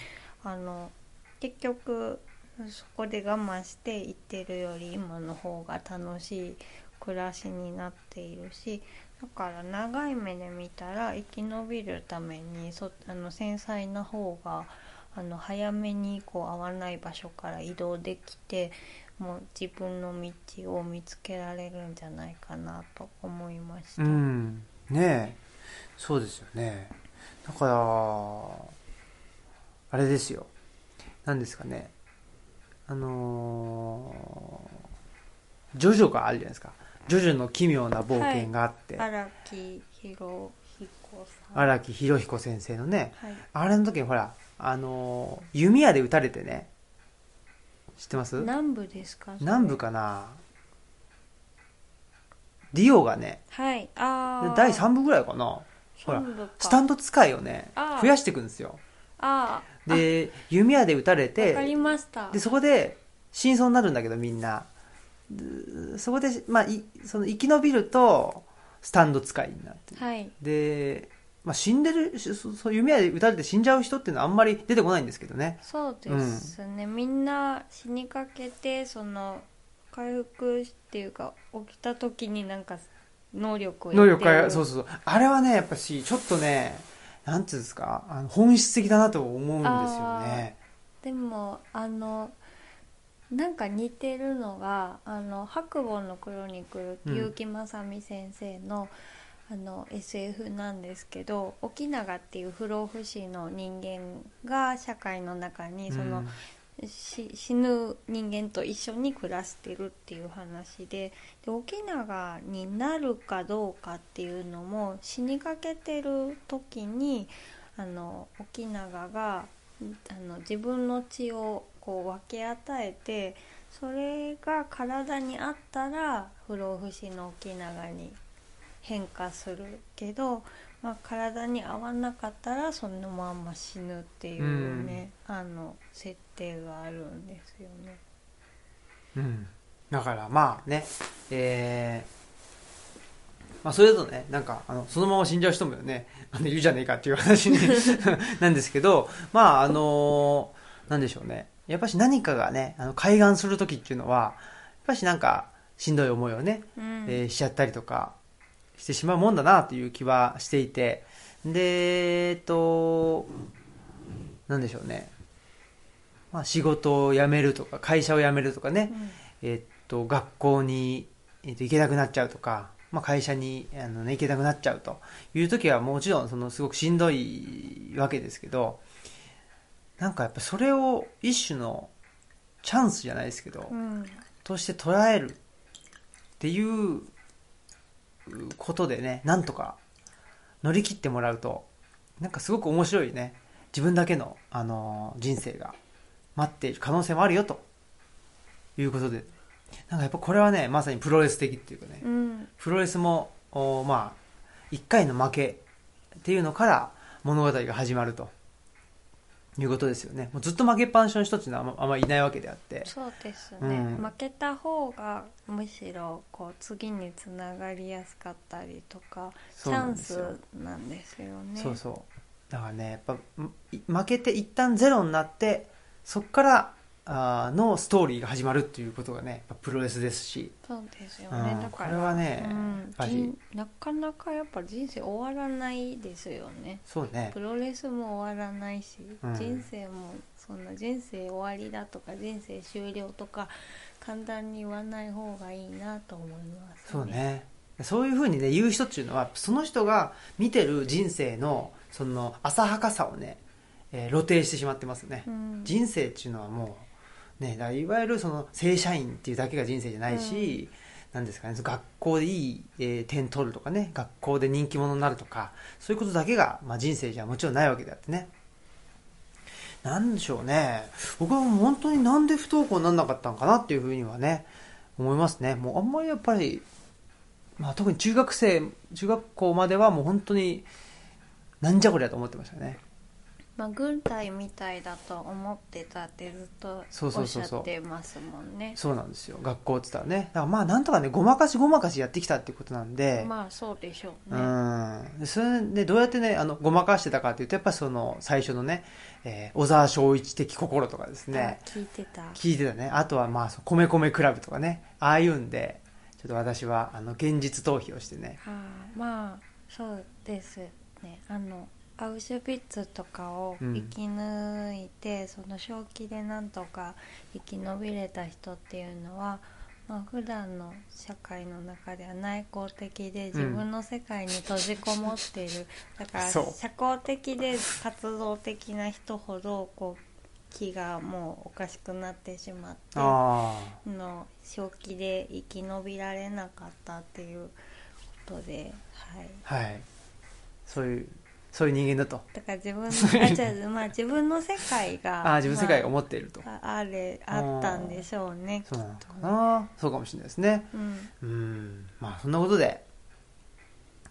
あの結局そこで我慢して行ってるより今の方が楽しい暮らしになっているしだから長い目で見たら生き延びるためにそあの繊細な方があの早めにこう合わない場所から移動できてもう自分の道を見つけられるんじゃないかなと思いました。うん。ねえ。そうですよね。だから、あれですよ。何ですかね。あのージョジョがあるじゃないですか。ジョジョの奇妙な冒険があって、荒木博彦さん。荒木博彦先生のね、はい。あれの時にほら、あのー弓矢で撃たれてね、知ってます？南部ですか？南部かなディオがね、はい。ああ。第3部ぐらいかなほらスタンド使いをね増やしていくんですよ。で弓矢で撃たれわかりてました。でそこで真相になるんだけどみんなでそこで、まあ、いその生き延びるとスタンド使いになってはい。で、まあ、死んでるしそそう弓矢で撃たれて死んじゃう人っていうのはあんまり出てこないんですけどね。そうですね、みんな死にかけてその回復っていうか起きた時になんか能力を能力ががそうそうそう。あれはねやっぱしちょっとねなんていうんですかあの本質的だなと思うんですよね。でもあのなんか似てるのが「あの白母のクロニクル」うん結城正美先生の,、あの SF なんですけど沖永っていう不老不死の人間が社会の中にその、し死ぬ人間と一緒に暮らしてるっていう話でで沖永になるかどうかっていうのも死にかけてる時にあの沖永があの自分の血をこう分け与えてそれが体にあったら不老不死の沖永に変化するけど、まあ、体に合わなかったらそのまんま死ぬっていうね、あの設定があるんですよね。うん、だからまあね、えーまあ、それだとね、なんか、あの、そのまま死んじゃう人もね、あの、いるじゃねえかっていう話に なんですけど、まあ、あのなんでしょうね。やっぱし何かがね、あの、開眼するときっていうのは、やっぱしなんか、しんどい思いをね、うんえーしちゃったりとかしてしまうもんだなという気はしていて、で、えっと、なんでしょうね。まあ仕事を辞めるとか、会社を辞めるとかね、えっと、学校に、えっと、行けなくなっちゃうとか、まあ会社にあの、ね、行けなくなっちゃうという時はもちろんそのすごくしんどいわけですけど、なんかやっぱそれを一種のチャンスじゃないですけど、うん。として捉えるっていうことでね、なんとか乗り切ってもらうと、なんかすごく面白いね、自分だけの、あのー人生が待っている可能性もあるよということで、なんかやっぱこれはね、まさにプロレス的っていうかね、うん。プロレスも、おまあ、一回の負けっていうのから物語が始まるということですよね。もうずっと負けっぱなしの人っていうのはあんまあんまいないわけであって。そうですね、うん。負けた方がむしろこう次につながりやすかったりとかチャンスなんですよね。そうそう。だからねやっぱ負けて一旦ゼロになってそこからのストーリーが始まるっていうことがねプロレスですし。そうですよね、うんだからこれはねうんやっぱり。人なかなかやっぱ人生終わらないですよね。そうね。プロレスも終わらないし、うん。人生もそんな人生終わりだとか人生終了とか簡単に言わない方がいいなと思います、そうね。そういうふうにね言う人っていうのはその人が見てる人生のその浅はかさをね、えー露呈してしまってますね、うん。人生っていうのはもう、ね、だいわゆるその正社員っていうだけが人生じゃないし、なんですかね、学校でいい、えー点取るとかね、学校で人気者になるとか、そういうことだけが、まあ、人生じゃもちろんないわけであってね。なんでしょうね。僕は本当になんで不登校にならなかったのかなっていうふうにはね、思いますね。もうあんまりやっぱり、まあ特に中学生、中学校まではもう本当に、なんじゃこりゃと思ってましたね。まあ、軍隊みたいだと思ってたってずっとそうおっしゃってますもんね。そうなんですよ。学校って言ったらね。だからまあなんとかね、ごまかしごまかしやってきたっていうことなんで、まあそうでしょううね、ん。でそれでどうやってね、あの、ごまかしてたかっていうと、やっぱその、最初のね、えー小沢昭一的心とかですね、あ聞いてた。聞いてたね。あとはまあ、米米クラブとかね、ああいうんで、ちょっと私は、あの、現実逃避をしてね、はあ、まあそうですね。あのアウシュビッツとかをうん生き抜いて、その正気でなんとか生き延びれた人っていうのは、まあ普段の社会の中では内向的で自分の世界に閉じこもっている、だから社交的で活動的な人ほどこう気がもうおかしくなってしまってあの正気で生き延びられなかったっていうことで、はい、あ、はい。そういう、そういう人間だと。だから自分の まあ自分の世界がああ、自分の世界がま思っていると。ああれあったんでしょうねそうなのかな。そうかもしれないですね。うんうん。まあ、そんなことで、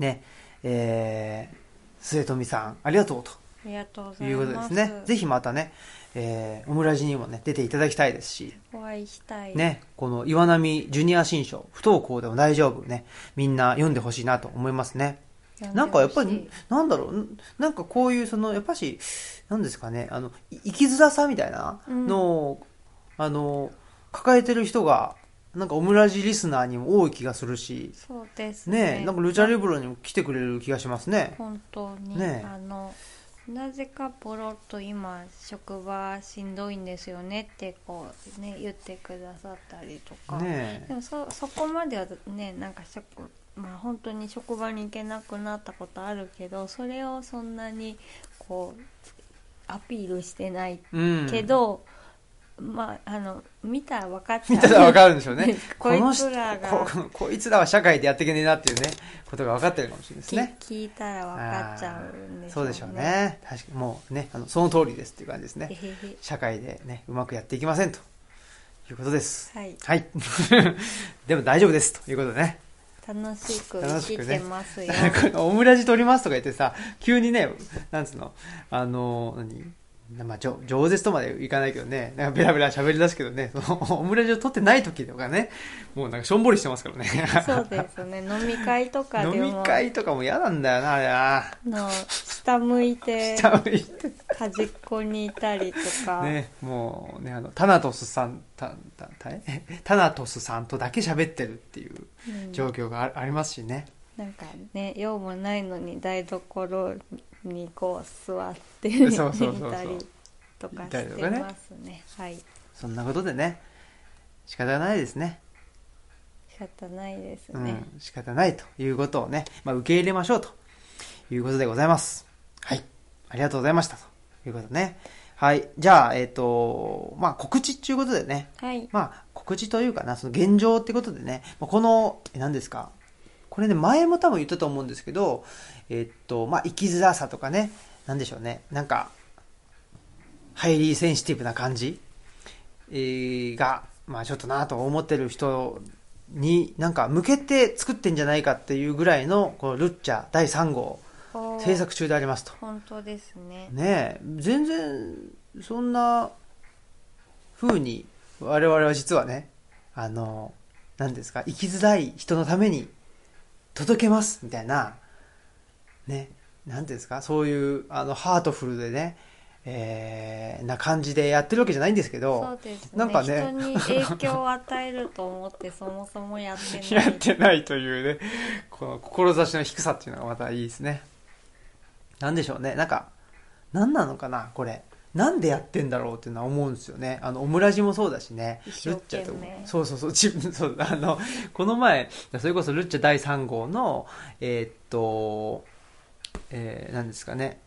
ね、えー、末富さん、ありがとうと。ありがとうござといういますことですね。ぜひまたね、えー、オムラジにもね、出ていただきたいですし、お会いしたいね、この岩波ジュニア新書、不登校でも大丈夫ね、みんな読んでほしいなと思いますね。なんかやっぱり、なんだろう、んなんかこういう、その、やっぱし、なんですかね、あの、い生きづらさみたいなのを、あの、抱えてる人が、なんかオムラジリスナーにも多い気がするし、そうですね。ね、なんかルチャリブロにも来てくれる気がしますね。本当に、ねあのなぜかポロッと今職場しんどいんですよねってこうね言ってくださったりとか、ねでもそそこまではねなんか職まあ本当に職場に行けなくなったことあるけどそれをそんなにこうアピールしてないうん。けど、まああの見たら分かっちゃう見たらわかるんでしょうね。こいつらがこいつらは社会でやっていけねえなっていうね、ことが分かってるかもしれないですきね。聞いたら分かっちゃうんでしょそうでしょうね。確かにもうね、あの、その通りですっていう感じですね。社会でね、うまくやっていきませんということです。はいはい。でも大丈夫ですということでね。楽しく楽生きしくね。てますよ。このオムラジ取りますとか言ってさ、急にね、なんつうの、あの、何？まあ、じょ饒舌とまでいかないけどね、なんかベラベラ喋り出すけどね、そ のオムラジを撮ってない時とかね、もうなんかしょんぼりしてますからね。そうですね飲み会とかで飲もみ会とかも嫌なんだよな、あれな。の下向いて下向いて。端っこにいたりとか、ね、もうね、あの、タナトスさん、た、た、たえタナトスさんとだけ喋ってるっていううん状況があありますしね。なんかね用もないのに台所にこう座ってそうそうそうそういたりとかしてますねはいそんなことでね、仕方ないですね。仕方ないですうね、ん、仕方ないということをね、まあ、受け入れましょうということでございます。はい。ありがとうございましたということね。はい。じゃあ、えっ、と、まあ、告知っていうことでね、はいまあ、告知というかな、その現状ってことでね、まあこの、え何ですか、これね、前も多分言ったと思うんですけど、えっと、まあ、生きづらさとかね、なんでしょうね、なんか、ハイリーセンシティブな感じ、えーが、まあ、ちょっとなと思ってる人に、なんか、向けて作ってんじゃないかっていうぐらいの、このルッチャ第3号、制作中でありますと。本当ですね。ねえ。全然そんな風に我々は実はねあの何ですか生きづらい人のために届けますみたいなね何ていうんですかそういうあのハートフルでねえーな感じでやってるわけじゃないんですけどそうですね。なんかね人に影響を与えると思ってそもそもやってない。やってないというねこの志の低さっていうのがまたいいですね。なんでしょうね。なんか何なのかなこれなんでやってんだろうっていうのは思うんですよね。あのオムラジもそうだしね。ルッチャとも。そうそうそう。自分そうあのこの前それこそルッチャ第3号のえーっとえー、何ですかね。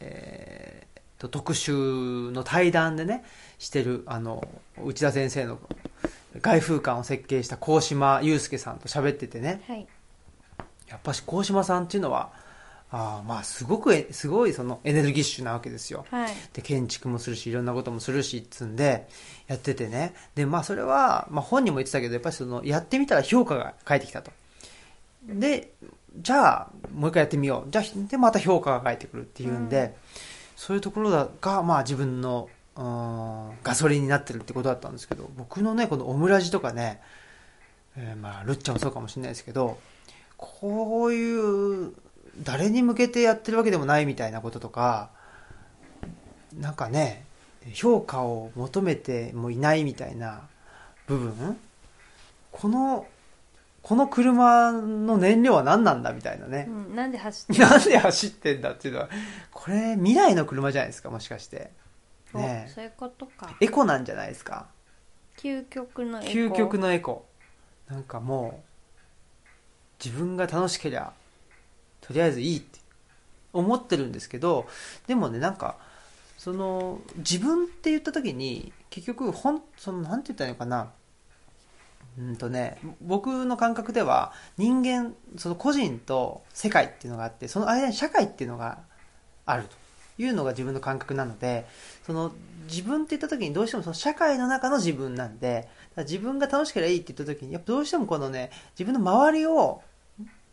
えーっと特集の対談でねしてるあの内田先生の外風館を設計した高島祐介さんと喋っててね。はい。やっぱし高島さんっていうのはあーまあすごくえすごいそのエネルギッシュなわけですよ。はい。で建築もするしいろんなこともするしっつんでやっててね。でまあそれは、まあ、本人も言ってたけどやっぱりそのやってみたら評価が返ってきたと。でじゃあもう一回やってみよう。じゃあでまた評価が返ってくるっていうんで、うん。そういうところがが、まあ、自分のガソリンになってるってことだったんですけど僕のねこのオムラジとかね、えーまあルッチャもそうかもしれないですけどこういう誰に向けてやってるわけでもないみたいなこととかなんかね評価を求めてもいないみたいな部分。このこの車の燃料は何なんだみたいなね。う、ん、なんで走ってるなんで走ってんだっていうのはこれ未来の車じゃないですかもしかして。おねそういうことか。エコなんじゃないですか。究極のエコ。究極のエコ。なんかもう自分が楽しけりゃとりあえずいいって思ってるんですけどでもねなんかその自分って言った時に結局ほんそのなんて言ったらいいのかなうんとね僕の感覚では人間その個人と世界っていうのがあってその間に社会っていうのがあるというのが自分の感覚なのでその自分って言った時にどうしてもその社会の中の自分なんで自分が楽しければいいって言った時にやっぱどうしてもこのね自分の周りを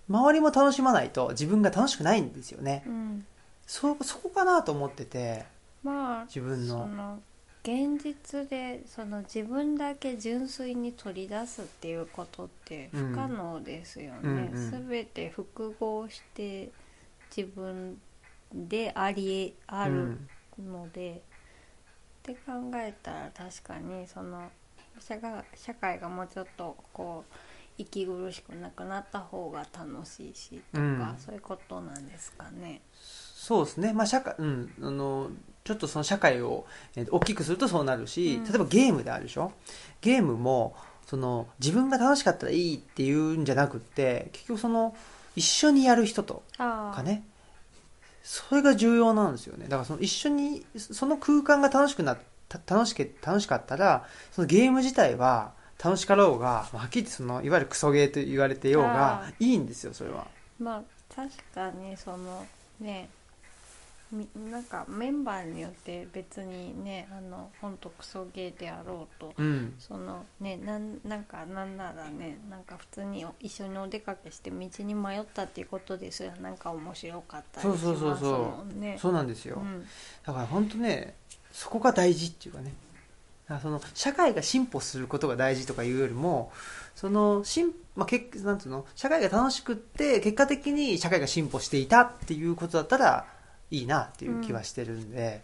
周りも楽しまないと自分が楽しくないんですよね。うん。そそこかなと思っててまあ自分の。その現実でその自分だけ純粋に取り出すっていうことって不可能ですよね、うんうん。うん全て複合して自分でありあるうん。ので、って考えたら確かにその社会がもうちょっとこう息苦しくなくなった方が楽しいしとか、うん。そういうことなんですかね。そうですね、まあ社会うん、あのちょっとその社会を、えー大きくするとそうなるし、うん。例えばゲームであるでしょ？ゲームもその自分が楽しかったらいいっていうんじゃなくって結局その一緒にやる人とあかね。それが重要なんですよね。だからその一緒にその空間が楽しくな楽しけ楽しかったらそのゲーム自体は楽しかろうがまあはっきり言ってそのいわゆるクソゲーと言われてようがあいいんですよそれは。まあ確かにそのねみなんかメンバーによって別にねあの本当クソゲーであろうとうん。そのねなんなんかなんならねなんか普通に一緒にお出かけして道に迷ったっていうことですらなんか面白かったりしますそうそうそうそう。もん。ね。そうなんですよ、うん。だから本当ねそこが大事っていうかねその社会が進歩することが大事とかいうよりもそのしん、まあ、結なんていうの？社会が楽しくって結果的に社会が進歩していたっていうことだったらいいなっていう気はしてるんで、やっ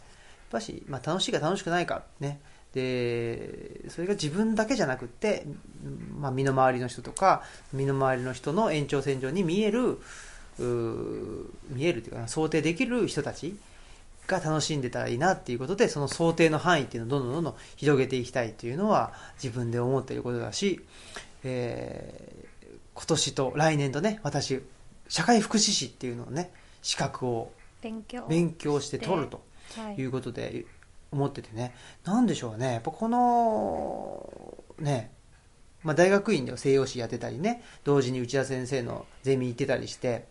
ぱし、まあ、楽しいか楽しくないかね。でそれが自分だけじゃなくて、まあ、身の回りの人とか身の回りの人の延長線上に見える見えるというか想定できる人たちが楽しんでたらいいなっていうことでその想定の範囲っていうのをどんどんどんどん広げていきたいというのは自分で思っていることだし、えー今年と来年とね私社会福祉士っていうのをね資格を勉強勉強して取るとはい。いうことで思っててね。なんでしょうね。やっぱこのねまあ、大学院では西洋史やってたりね同時に内田先生のゼミ行ってたりして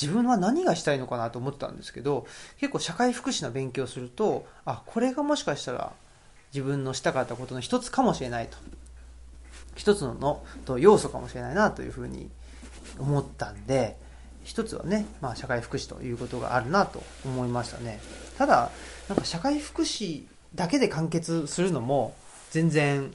自分は何がしたいのかなと思ってたんですけど結構社会福祉の勉強するとあこれがもしかしたら自分のしたかったことの一つかもしれないと。一つのと要素かもしれないなというふうに思ったんで一つはね、まあ、社会福祉ということがあるなと思いましたね。ただなんか社会福祉だけで完結するのも全然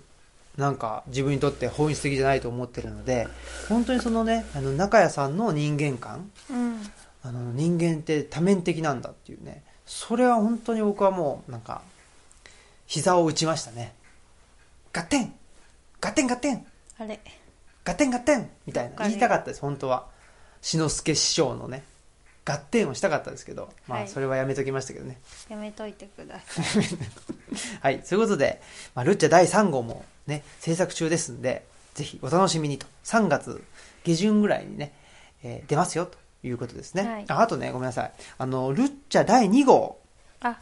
なんか自分にとって本質的じゃないと思ってるので本当にそのねあの中谷さんの人間観うん。あの人間って多面的なんだっていうねそれは本当に僕はもうなんか膝を打ちましたね。ガッテンガッテンガッテン。あれ。ガッテンガッテン。みたいな。言いたかったです本当は。志の輔師匠のねガッテンをしたかったですけどまあはい。それはやめときましたけどね。やめといてください。はい、そういうことで、まあ、ルッチャ第3号もね、制作中ですんで、ぜひお楽しみにと。3月下旬ぐらいにね、えー出ますよということですね。はい。ああとね、ごめんなさい。あの、ルッチャ第2号、あ。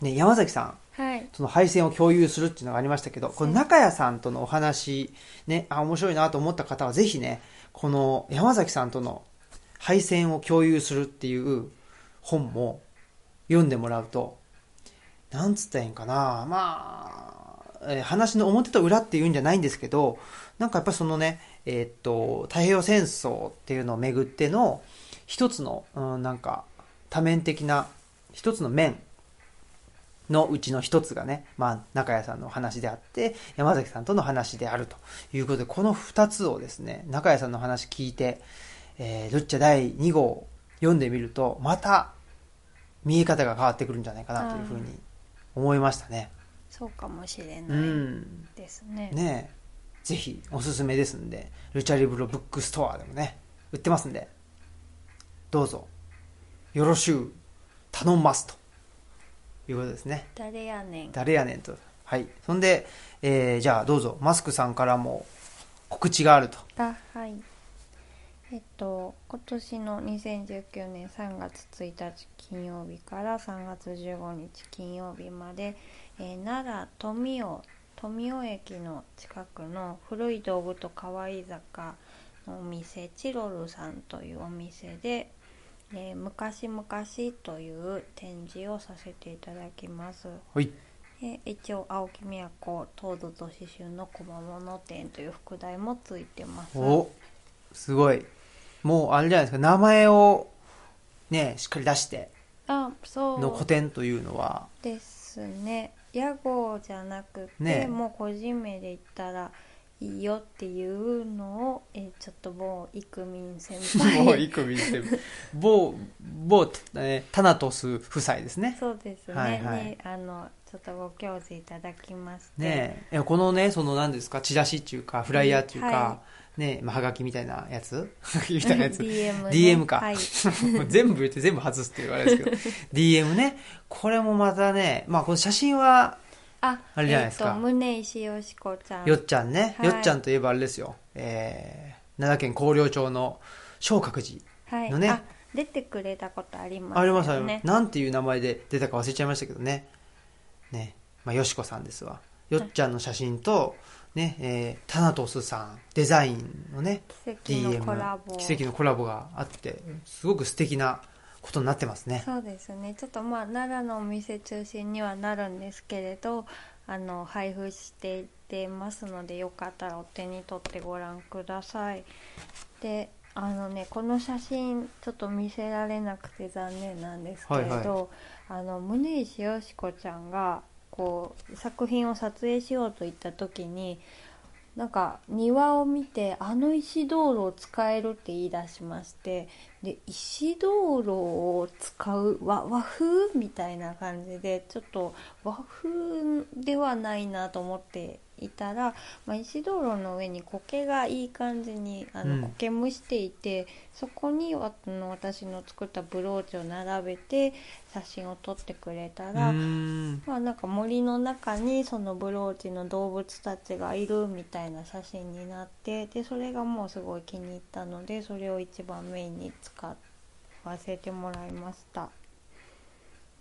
ね、山崎さん、はい。その配線を共有するっていうのがありましたけど、この中谷さんとのお話、ね、あ、面白いなと思った方はぜひね、この山崎さんとの配線を共有するっていう本も読んでもらうと、なんつったらいいんかな、まあ、え話の表と裏っていうんじゃないんですけど、なんかやっぱそのね、えっと、太平洋戦争っていうのをめぐっての一つの、うん、なんか多面的な一つの面のうちの一つがね、まあ、中谷さんの話であって、山崎さんとの話であるということで、この二つをですね、中谷さんの話聞いて、えー、ルチャ第2号読んでみると、また見え方が変わってくるんじゃないかなというふうに思いましたね。そうかもしれうないん。ですね、ねえぜひおすすめですんで、ルチャリブロブックストアでもね、売ってますんで、どうぞ、よろしゅう、頼んますということですね。誰やねん誰やねんと。はい。そんで、えーじゃあどうぞ、マスクさんからも告知があると。あはいえっと今年の2019年3月1日金曜日から3月15日金曜日まで、えー奈良富雄富雄駅の近くの古い道具と可愛い雑のお店チロルさんというお店で、えー昔々という展示をさせていただきます。はい。で一応青木都東土と刺繍の小物店という副題もついてますおすごい。もうあれじゃないですか、名前をね、しっかり出してあその個う展というのは、ですね屋号じゃなくて、ねもう個人名で言ったらいいよっていうのを、えーちょっと某イクミン先もう輩一個見て某、某、えータナトス夫妻ですね。そうですね,、はいはい。ねあのちょっとご教示いただきまして。ねえ、このね、その何ですか、チラシっていうか、フライヤーっていうか、はねえ、まあ、はがきみたいなやつ？みたいなやつ？DM ね。DM か。はい。全部言って全部外すっていうあれですけど、DM ね、これもまたね、まあこの写真は、ああれじゃないですか。えっと宗石よしこちゃん。よっちゃんね、はい。よっちゃんといえばあれですよ、えー、奈良県広陵町の小覚寺。はい。のねあ出てくれたことありますありますあり。なんていう名前で出たか忘れちゃいましたけどね。ね。まあ、よしこさんですわ。よっちゃんの写真と、ね、えー、タナトスさん、デザインのね、奇跡の DM コラボ。奇跡のコラボがあって、すごく素敵なことになってますね。そうですね。ちょっとまあ奈良のお店中心にはなるんですけれどあの配布していってますのでよかったらお手に取ってご覧ください。であのねこの写真ちょっと見せられなくて残念なんですけれど、はいはあの宗石よし子ちゃんがこう作品を撮影しようといった時になんか庭を見てあの石道路を使えるって言い出しましてで石道路を使う和和風みたいな感じでちょっと和風ではないなと思っていたら、まあ、石道路の上に苔がいい感じにあうん。の苔むしていて、そこにわあの私の作ったブローチを並べて写真を撮ってくれたうら。まあなんか森の中にそのブローチの動物たちがいるみたいな写真になってでそれがもうすごい気に入ったのでそれを一番メインに使わせてもらいました。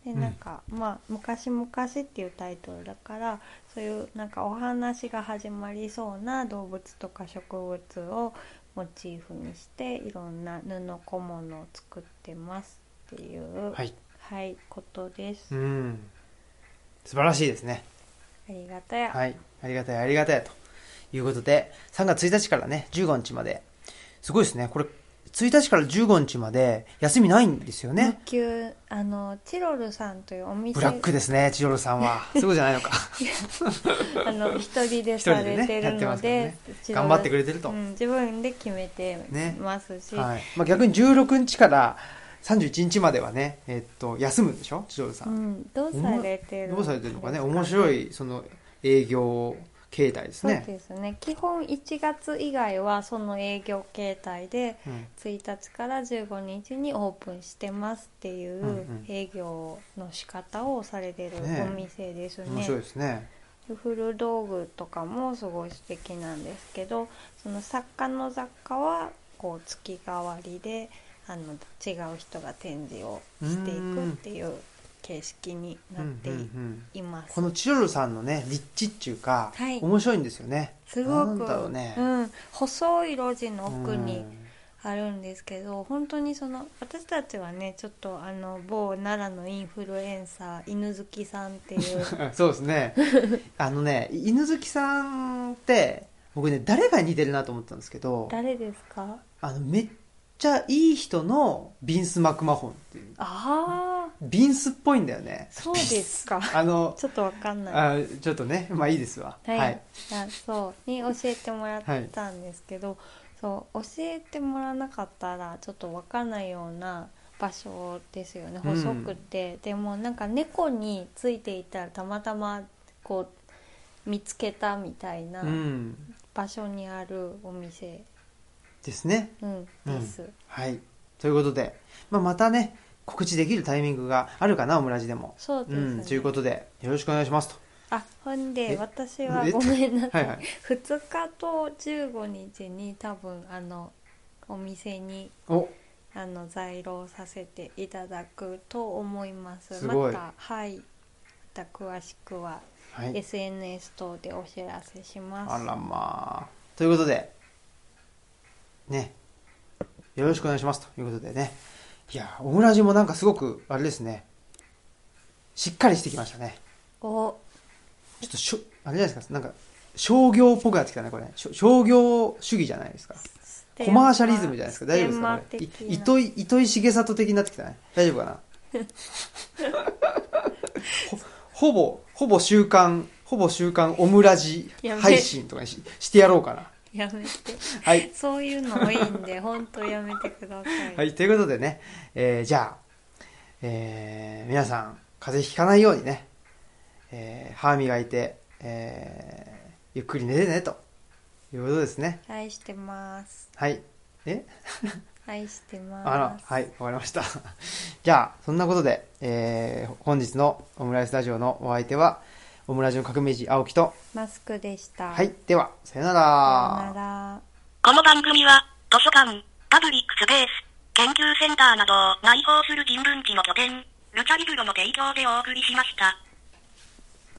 でうんなん。か、まあ「昔々」っていうタイトルだからそういうなんかお話が始まりそうな動物とか植物をモチーフにしていろんな布小物を作ってますっていうはい。はい、ことです。うん。素晴らしいですね。ありがたや。はい。ありがたい、ありがたいということで、3月1日からね、15日まで、すごいですね。これ、1日から15日まで休みないんですよね。無給あのチロルさんというお店ブラックですね、千代さんは。そうじゃないのか。あの一人でされてるので、チロル頑張ってくれてるとうん、自分で決めてねますし、はい。まあ、逆に16日から31日まではね、えっと、休むんでしょ千代さ。うんん、どうされてるどうされてるのかね。面白い、その、営業形態ですそうね。ですね。基本1月以外はその営業形態でうん。1日から15日にオープンしてますっていんううん。営業の仕方をされてるねお店ですね。面白いですね。古道具とかもすごい素敵なんですけどその作家の雑貨はこう月替わりであの違う人が展示をしていくっていう形式になってうんうんいうんいます。このチロルさんのね、立地っていうか、はい面白いんですよね。すごくだろうね。うん、細い路地の奥にうんあるんですけど本当にその私たちはねちょっとあの某奈良のインフルエンサー犬好きさんっていう そうですね。あのね、犬好きさんって、僕ね、誰が似てるなと思ったんですけど、誰ですか？あの、めっちゃいい人のビンス・マクマホンっていう。ああビンスっぽいんだよね。そうですか あの、ちょっとわかんないあちょっとね、まあいいですわ。はい、はい。あそうに教えてもらったんですけど、そう教えてもらわなかったらちょっと分かんないような場所ですよねうん細くて、でもなんか猫についていたらたまたまこう見つけたみたいなうん。場所にあるお店、ですね。うんはい。ということで、まあまたね、告知できるタイミングがあるかな、オムラジでも。そうですね、うん、ということで、よろしくお願いしますと。あほんでえ？私はえ？ごめんなさい、はいはい。2日と15日に多分あのお店にお、あの在廊させていただくと思いますすまたはいまた詳しくははい。SNS 等でお知らせしますあらまあ。ということで、ね、よろしくお願いしますということでね。いや、オムラジもなんかすごく、あれですね、しっかりしてきましたね。おちょっとしょ、あれじゃないですか、なんか、商業っぽくなってきたね、これ。商業主義じゃないですか。コマーシャリズムじゃないですか。大丈夫ですかこれ。糸井、糸井重里的になってきたね。大丈夫かな？ほほぼ、ほぼ週刊、ほぼ週刊オムラジ配信とかにししてやろうかな。やめて はい。そういうの多いんで本当やめてください、はい、ということでね、えーじゃあ、えー皆さん、風邪ひかないようにね、えー歯磨いて、えーゆっくり寝てね、ということですね。愛してますはい。え？愛してますあら、はい、わかりました。じゃあ、そんなことで、えー本日のオムライスラジオのお相手は、オムラジオ革命児青木と、マスクでした。はい、では、さよなら。この番組は、図書館、パブリックスペース、研究センターなどを内包する人文地の拠点、ルチャリブロの提供でお送りしました。